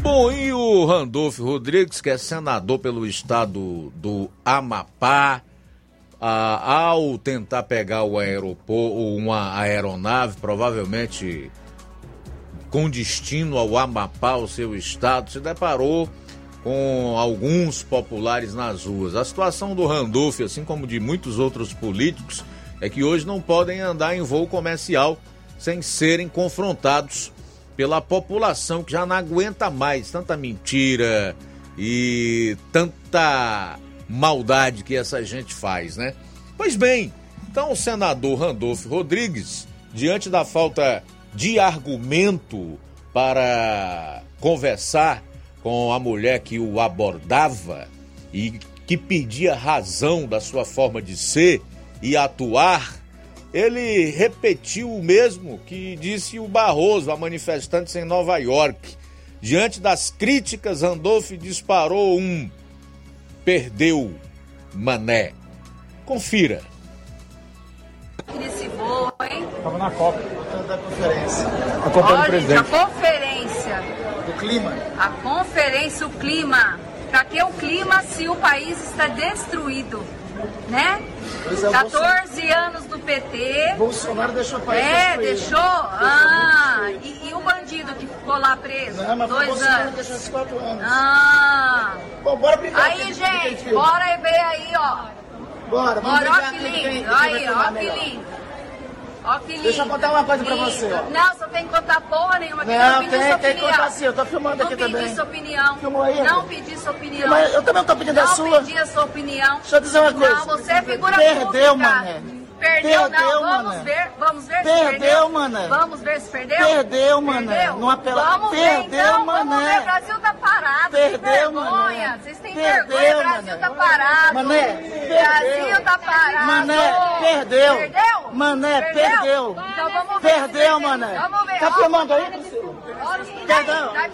Bom, e o Randolfo Rodrigues, que é senador pelo estado do Amapá, ah, ao tentar pegar o aeroporto, uma aeronave, provavelmente com destino ao Amapá, o seu estado, se deparou com alguns populares nas ruas. A situação do Randolph, assim como de muitos outros políticos, é que hoje não podem andar em voo comercial sem serem confrontados pela população que já não aguenta mais tanta mentira e tanta maldade que essa gente faz, né? Pois bem, então o senador Randolfo Rodrigues, diante da falta de argumento para conversar com a mulher que o abordava e que pedia razão da sua forma de ser e atuar, ele repetiu o mesmo que disse o Barroso a manifestantes em Nova York. Diante das críticas, Randolph disparou um perdeu mané. Confira. Nesse voo, hein? Estava na Copa. Da conferência. Olha, a conferência. Do clima. A conferência, o clima. Pra que o clima se o país está destruído? Né? É, 14 anos do PT. Bolsonaro deixou o país É, destruído. deixou? Ah, e, e o bandido que ficou lá preso? Não, mas Dois Bolsonaro anos. deixou esses quatro anos. Ah. Bom, bora brincar. Aí, gente, bora ver aí, ó. Bora, vamos Bora, ó brincar que aqui, lindo. Aí, ó que lindo. Ó lindo. Deixa eu contar uma coisa pra você, ó. Não, você tem que contar porra nenhuma. que Não, não pedi tem- sua tem que contar sim, eu tô filmando não aqui pedi também. sua opinião. Filmou aí, Não pedi sua opinião. Mas eu também não tô pedindo a não sua. pedi a sua opinião. Deixa eu dizer uma coisa. Não, você é figura Perdeu, pública. mané. Perdeu, Perdeu, não. Vamos mané. ver, vamos ver se Perdeu, perdeu. mané. Vamos ver se perdeu. Perdeu, mané. Perdeu? Não apela- Vamos ver, Perdeu, então. Vamos mané. ver, o Brasil tá parado. Perdeu, vergonha. mané. Vocês têm Perdeu, vergonha, o Brasil mané. tá parado. Mané, Brasil tá parado. Mané, perdeu. Perdeu? Mané, perdeu. Então vamos ver. Perdeu, mané. Vamos ver. Tá filmando aí, olha Priscila? que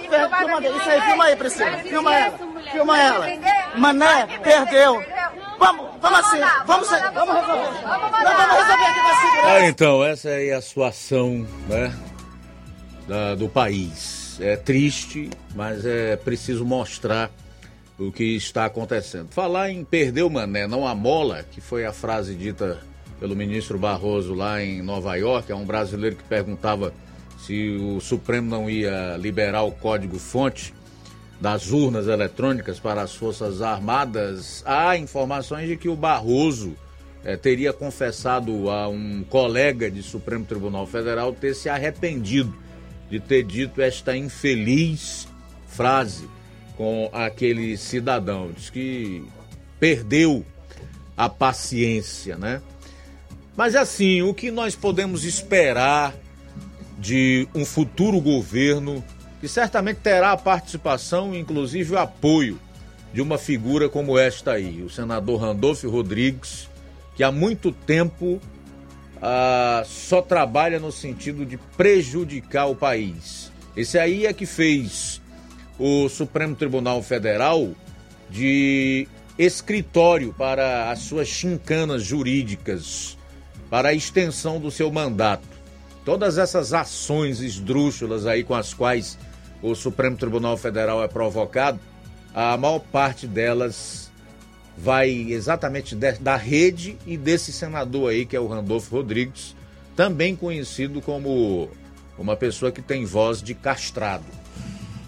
Perdão, filma daqui, isso aí, filma aí, ver. Priscila. Filma ver ela. Filma ela. Mané, perdeu. Vamos, vamos assim, vamos, vamos resolver. Vamos resolver aqui na segurança. Ah, então, essa é a situação né, da- do país. É triste, mas é preciso mostrar o que está acontecendo. Falar em perder o mané, não a mola, que foi a frase dita pelo ministro Barroso lá em Nova York, é um brasileiro que perguntava se o Supremo não ia liberar o código-fonte das urnas eletrônicas para as Forças Armadas, há informações de que o Barroso eh, teria confessado a um colega de Supremo Tribunal Federal ter se arrependido de ter dito esta infeliz frase com aquele cidadão. Diz que perdeu a paciência, né? Mas assim, o que nós podemos esperar de um futuro governo que certamente terá a participação, inclusive o apoio de uma figura como esta aí, o senador Randolfo Rodrigues, que há muito tempo ah, só trabalha no sentido de prejudicar o país. Esse aí é que fez o Supremo Tribunal Federal de escritório para as suas chincanas jurídicas, para a extensão do seu mandato. Todas essas ações esdrúxulas aí com as quais o Supremo Tribunal Federal é provocado, a maior parte delas vai exatamente da rede e desse senador aí, que é o Randolfo Rodrigues, também conhecido como uma pessoa que tem voz de castrado.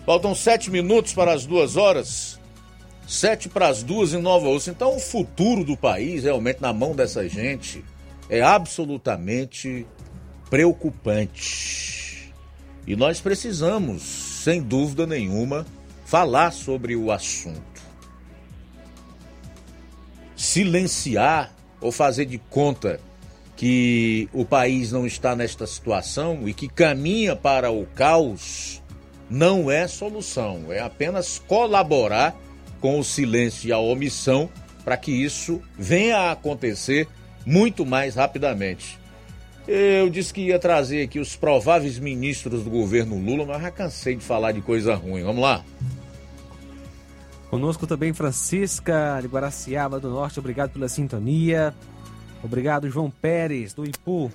Faltam sete minutos para as duas horas. Sete para as duas em Nova Ossa. Então o futuro do país, realmente, na mão dessa gente, é absolutamente preocupante. E nós precisamos sem dúvida nenhuma, falar sobre o assunto. Silenciar ou fazer de conta que o país não está nesta situação e que caminha para o caos não é solução, é apenas colaborar com o silêncio e a omissão para que isso venha a acontecer muito mais rapidamente. Eu disse que ia trazer aqui os prováveis ministros do governo Lula, mas já cansei de falar de coisa ruim. Vamos lá. Conosco também Francisca de Guaraciaba do Norte, obrigado pela sintonia. Obrigado, João Pérez, do Ipu.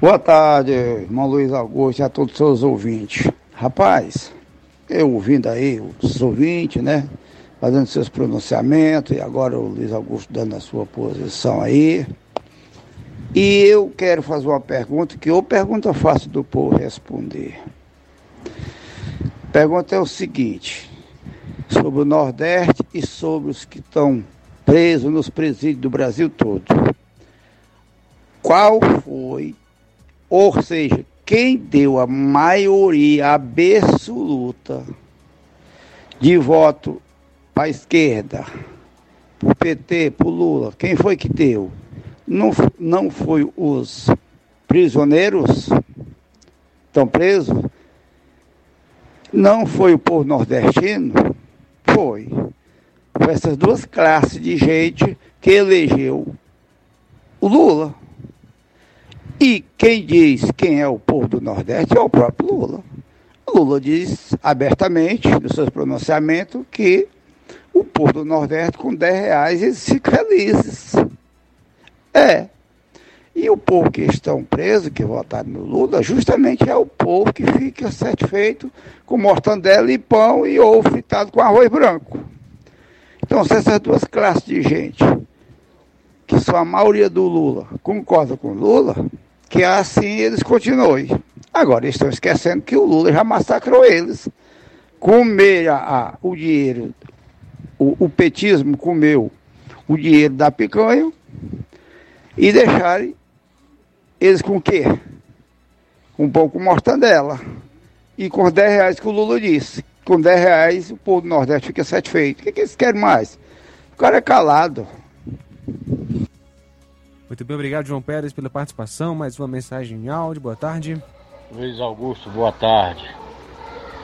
Boa tarde, irmão Luiz Augusto e a todos os seus ouvintes. Rapaz, eu ouvindo aí os ouvintes, né? Fazendo seus pronunciamentos, e agora o Luiz Augusto dando a sua posição aí. E eu quero fazer uma pergunta que ou pergunta fácil do povo responder. A pergunta é o seguinte, sobre o Nordeste e sobre os que estão presos nos presídios do Brasil todo. Qual foi, ou seja, quem deu a maioria absoluta de voto para a esquerda, para o PT, para o Lula? Quem foi que deu? Não, não foi os prisioneiros estão presos, não foi o povo nordestino, foi. Foi essas duas classes de gente que elegeu o Lula. E quem diz quem é o povo do Nordeste é o próprio Lula. Lula diz abertamente, nos seus pronunciamentos, que o povo do Nordeste, com 10 reais, eles ficam felizes. É. E o povo que estão presos, que votaram no Lula, justamente é o povo que fica satisfeito com mortandela e pão e ovo fritado com arroz branco. Então, se essas duas classes de gente, que são a maioria do Lula, concorda com o Lula, que assim eles continuem. Agora, estão esquecendo que o Lula já massacrou eles. Comer a, a o dinheiro, o, o petismo comeu o dinheiro da picanha, e deixarem eles com o quê? Com um pouco mortandela. E com 10 reais que o Lula disse. Com 10 reais o povo do Nordeste fica satisfeito. O que, que eles querem mais? O cara é calado. Muito bem, obrigado, João Pérez, pela participação. Mais uma mensagem em áudio. Boa tarde. Luiz Augusto, boa tarde.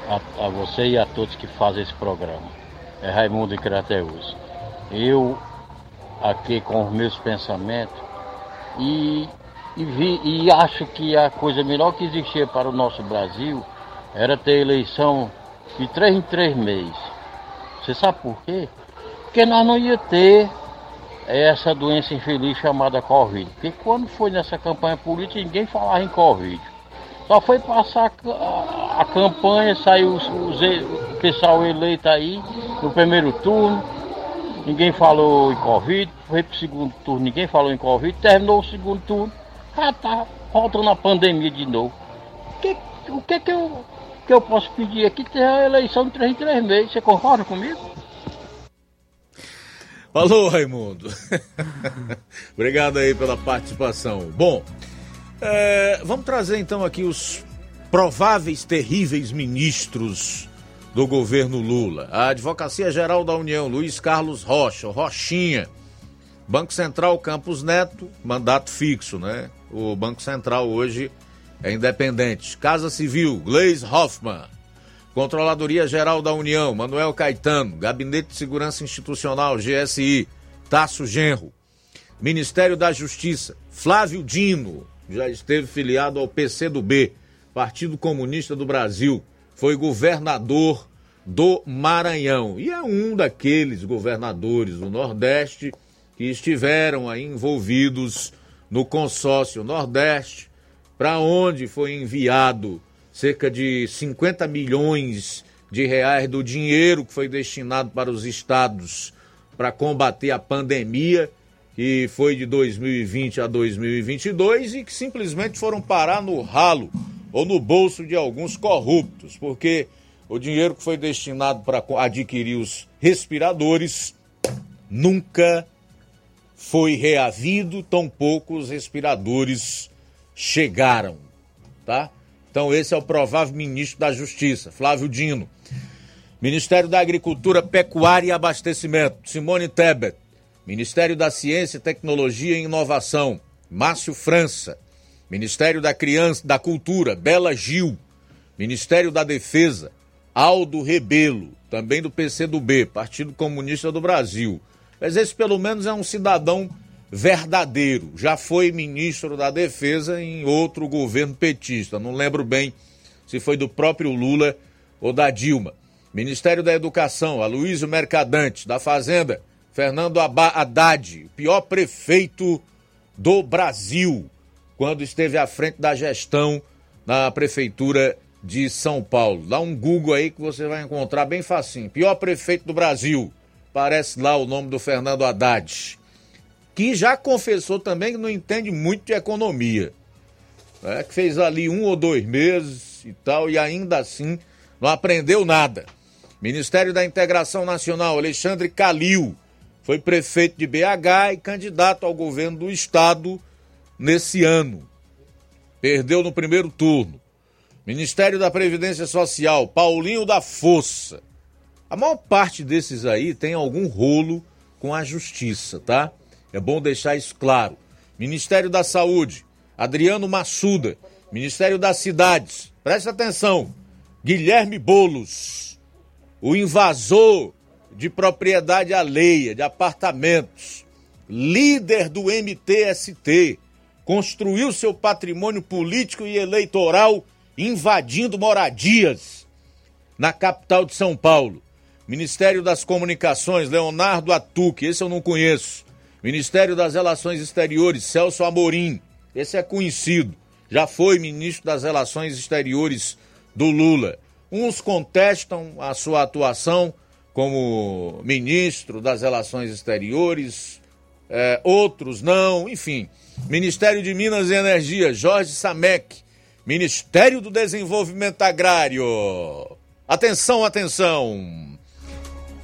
A, a você e a todos que fazem esse programa. É Raimundo Crateus. Eu, aqui com os meus pensamentos, e, e, vi, e acho que a coisa melhor que existia para o nosso Brasil era ter eleição de três em três meses. Você sabe por quê? Porque nós não ia ter essa doença infeliz chamada Covid. Porque quando foi nessa campanha política, ninguém falava em Covid. Só foi passar a, a campanha, saiu os, os, o pessoal eleito aí no primeiro turno, ninguém falou em Covid, foi pro segundo turno, ninguém falou em Covid, terminou o segundo turno, já tá voltando a pandemia de novo. Que, o que que eu. que eu posso pedir que tenha a eleição de três em três meses. Você concorda comigo? Falou, Raimundo. Obrigado aí pela participação. Bom, é, vamos trazer então aqui os prováveis terríveis ministros do governo Lula. A Advocacia Geral da União, Luiz Carlos Rocha, Rochinha. Banco Central Campos Neto, mandato fixo, né? O Banco Central hoje é independente. Casa Civil, Gleis Hoffmann. Controladoria Geral da União, Manuel Caetano. Gabinete de Segurança Institucional, GSI, Tasso Genro. Ministério da Justiça, Flávio Dino, já esteve filiado ao PCdoB, Partido Comunista do Brasil. Foi governador do Maranhão. E é um daqueles governadores do Nordeste que estiveram aí envolvidos no consórcio Nordeste, para onde foi enviado cerca de 50 milhões de reais do dinheiro que foi destinado para os estados para combater a pandemia, que foi de 2020 a 2022 e que simplesmente foram parar no ralo ou no bolso de alguns corruptos, porque o dinheiro que foi destinado para adquirir os respiradores nunca foi reavido, tampouco os respiradores chegaram, tá? Então esse é o provável ministro da Justiça, Flávio Dino. Ministério da Agricultura, Pecuária e Abastecimento, Simone Tebet. Ministério da Ciência, Tecnologia e Inovação, Márcio França. Ministério da Criança, da Cultura, Bela Gil. Ministério da Defesa, Aldo Rebelo, também do PCdoB, Partido Comunista do Brasil. Mas esse pelo menos é um cidadão verdadeiro. Já foi ministro da Defesa em outro governo petista. Não lembro bem se foi do próprio Lula ou da Dilma. Ministério da Educação, Aloysio Mercadante. Da Fazenda, Fernando Haddad, pior prefeito do Brasil, quando esteve à frente da gestão na prefeitura de São Paulo. Dá um Google aí que você vai encontrar bem facinho. Pior prefeito do Brasil aparece lá o nome do Fernando Haddad, que já confessou também que não entende muito de economia. É, que fez ali um ou dois meses e tal, e ainda assim não aprendeu nada. Ministério da Integração Nacional, Alexandre Calil, foi prefeito de BH e candidato ao governo do estado nesse ano. Perdeu no primeiro turno. Ministério da Previdência Social, Paulinho da Força. A maior parte desses aí tem algum rolo com a justiça, tá? É bom deixar isso claro. Ministério da Saúde, Adriano Massuda. Ministério das Cidades, presta atenção. Guilherme Bolos, o invasor de propriedade alheia, de apartamentos, líder do MTST, construiu seu patrimônio político e eleitoral invadindo moradias na capital de São Paulo. Ministério das Comunicações, Leonardo Atuque, esse eu não conheço. Ministério das Relações Exteriores, Celso Amorim, esse é conhecido. Já foi ministro das Relações Exteriores do Lula. Uns contestam a sua atuação como ministro das Relações Exteriores, é, outros não, enfim. Ministério de Minas e Energia, Jorge Samek. Ministério do Desenvolvimento Agrário. Atenção, atenção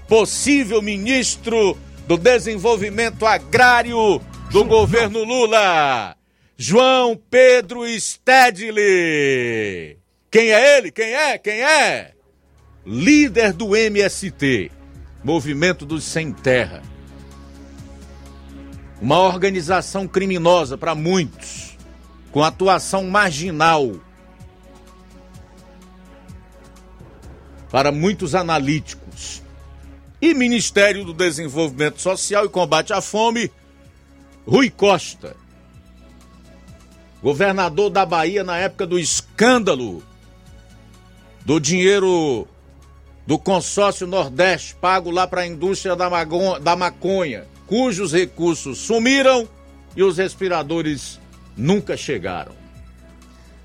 possível ministro do Desenvolvimento Agrário do governo Lula, João Pedro Stedley. Quem é ele? Quem é? Quem é? Líder do MST, Movimento dos Sem Terra. Uma organização criminosa para muitos, com atuação marginal para muitos analíticos e Ministério do Desenvolvimento Social e Combate à Fome, Rui Costa. Governador da Bahia na época do escândalo do dinheiro do consórcio Nordeste pago lá para a indústria da, da maconha, cujos recursos sumiram e os respiradores nunca chegaram.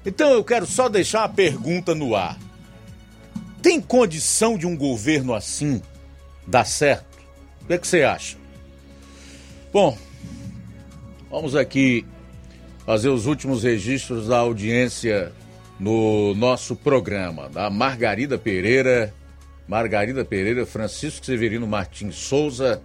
Então eu quero só deixar uma pergunta no ar. Tem condição de um governo assim dá certo? O que, é que você acha? Bom, vamos aqui fazer os últimos registros da audiência no nosso programa. Da Margarida Pereira, Margarida Pereira, Francisco Severino Martins Souza,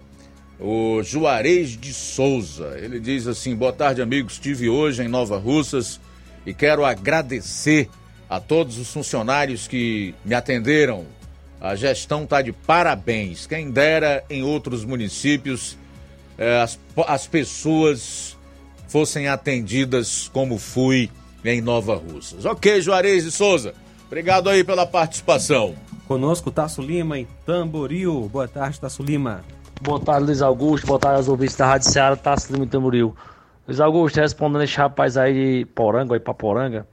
o Juarez de Souza. Ele diz assim: Boa tarde, amigos. Estive hoje em Nova Russas e quero agradecer a todos os funcionários que me atenderam. A gestão está de parabéns. Quem dera em outros municípios eh, as, as pessoas fossem atendidas como fui em Nova Russas. Ok, Juarez de Souza. Obrigado aí pela participação. Conosco, Tasso Lima, em Tamboril. Boa tarde, Tasso Lima. Boa tarde, Luiz Augusto. Boa tarde aos ouvintes da Rádio Ceará, Tasso Lima em Tamboril. Luiz Augusto, respondendo esse rapaz aí de Poranga, aí pra Poranga,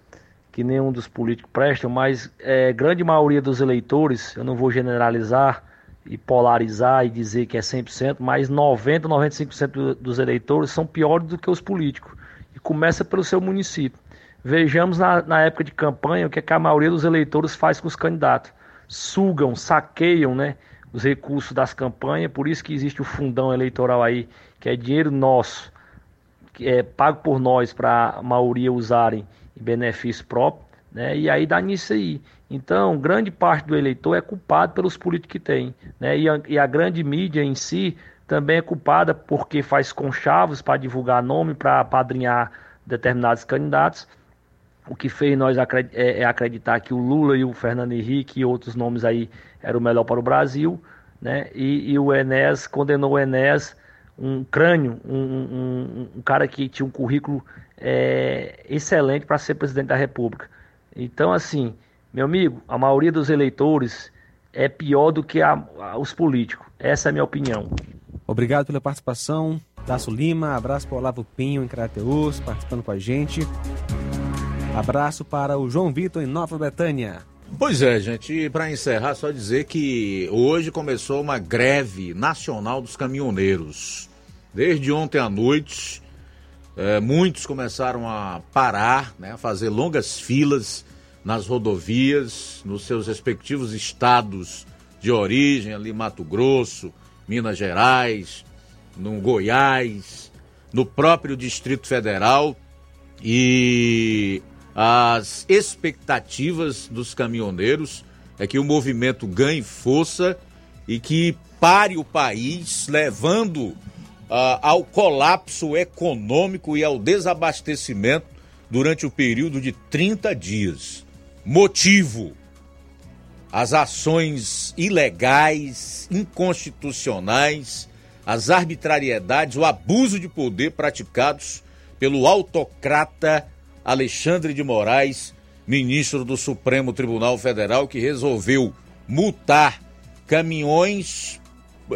que nenhum dos políticos presta, mas é, grande maioria dos eleitores, eu não vou generalizar e polarizar e dizer que é 100%, mas 90, 95% dos eleitores são piores do que os políticos. E começa pelo seu município. Vejamos na, na época de campanha o que, é que a maioria dos eleitores faz com os candidatos sugam, saqueiam né, os recursos das campanhas, por isso que existe o fundão eleitoral aí, que é dinheiro nosso, que é pago por nós para a maioria usarem em benefício próprio, né, e aí dá nisso aí. Então, grande parte do eleitor é culpado pelos políticos que tem, né, e a, e a grande mídia em si também é culpada porque faz conchavos para divulgar nome, para padrinhar determinados candidatos, o que fez nós é, é acreditar que o Lula e o Fernando Henrique e outros nomes aí eram o melhor para o Brasil, né? E, e o Enéas condenou o Enéas, um crânio, um, um, um, cara que tinha um currículo é, excelente para ser presidente da República. Então, assim, meu amigo, a maioria dos eleitores é pior do que a, a, os políticos. Essa é a minha opinião. Obrigado pela participação. Tasso Lima, abraço para o Olavo Pinho em Crateus, participando com a gente. Abraço para o João Vitor em Nova Betânia. Pois é, gente, e para encerrar, só dizer que hoje começou uma greve nacional dos caminhoneiros. Desde ontem à noite, é, muitos começaram a parar, né, a fazer longas filas nas rodovias, nos seus respectivos estados de origem, ali Mato Grosso, Minas Gerais, no Goiás, no próprio Distrito Federal. E as expectativas dos caminhoneiros é que o movimento ganhe força e que pare o país, levando uh, ao colapso econômico e ao desabastecimento durante o período de 30 dias. Motivo: as ações ilegais, inconstitucionais, as arbitrariedades, o abuso de poder praticados pelo autocrata Alexandre de Moraes, ministro do Supremo Tribunal Federal, que resolveu multar caminhões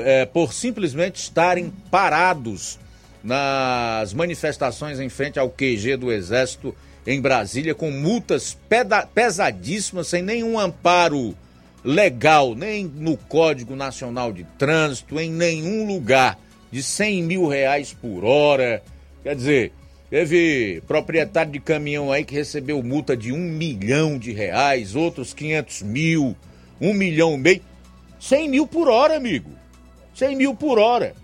é, por simplesmente estarem parados nas manifestações em frente ao QG do Exército em Brasília, com multas pesadíssimas, sem nenhum amparo legal, nem no Código Nacional de Trânsito, em nenhum lugar, de 100 mil reais por hora. Quer dizer, Teve proprietário de caminhão aí que recebeu multa de um milhão de reais, outros 500 mil, um milhão e meio. 100 mil por hora, amigo. 100 mil por hora.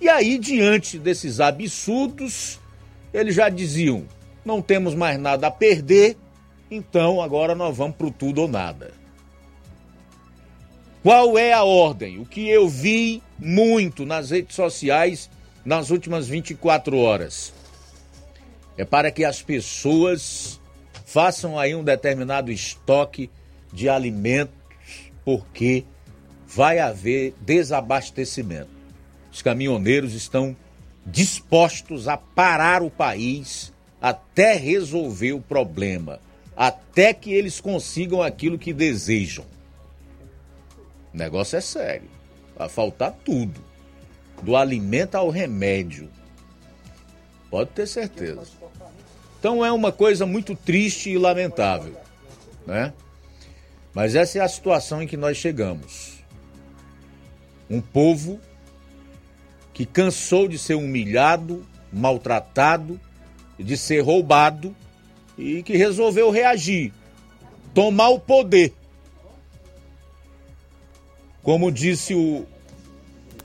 E aí, diante desses absurdos, eles já diziam: não temos mais nada a perder, então agora nós vamos pro tudo ou nada. Qual é a ordem? O que eu vi muito nas redes sociais nas últimas 24 horas é para que as pessoas façam aí um determinado estoque de alimentos, porque vai haver desabastecimento. Os caminhoneiros estão dispostos a parar o país até resolver o problema, até que eles consigam aquilo que desejam. O negócio é sério. Vai faltar tudo. Do alimento ao remédio. Pode ter certeza. Então é uma coisa muito triste e lamentável, né? Mas essa é a situação em que nós chegamos. Um povo que cansou de ser humilhado, maltratado, de ser roubado e que resolveu reagir, tomar o poder. Como disse o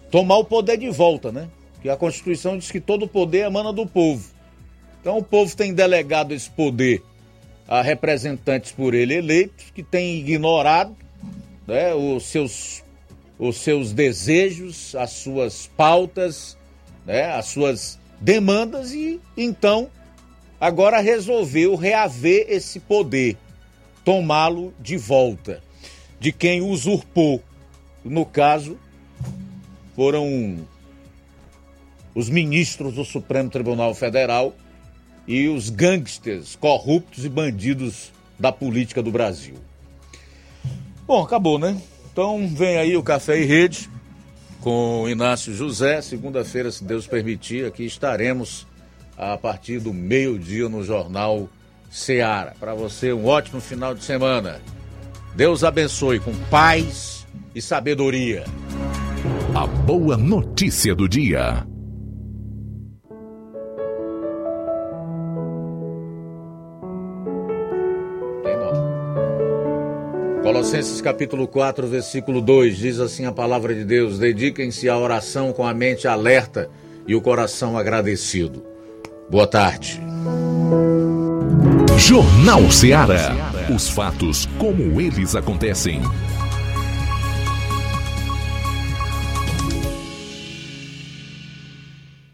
tomar o poder de volta, né? Que a Constituição diz que todo poder emana do povo. Então o povo tem delegado esse poder a representantes por ele eleitos que têm ignorado né, os, seus, os seus desejos, as suas pautas, né, as suas demandas e então agora resolveu reaver esse poder, tomá-lo de volta de quem usurpou. No caso, foram os ministros do Supremo Tribunal Federal e os gangsters corruptos e bandidos da política do Brasil. Bom, acabou, né? Então vem aí o Café e Rede com Inácio José. Segunda-feira, se Deus permitir, aqui estaremos a partir do meio-dia no Jornal Seara. Para você, um ótimo final de semana. Deus abençoe com paz e sabedoria. A boa notícia do dia. Colossenses capítulo 4, versículo 2 diz assim a palavra de Deus: Dediquem-se à oração com a mente alerta e o coração agradecido. Boa tarde. Jornal Ceará. Os fatos como eles acontecem.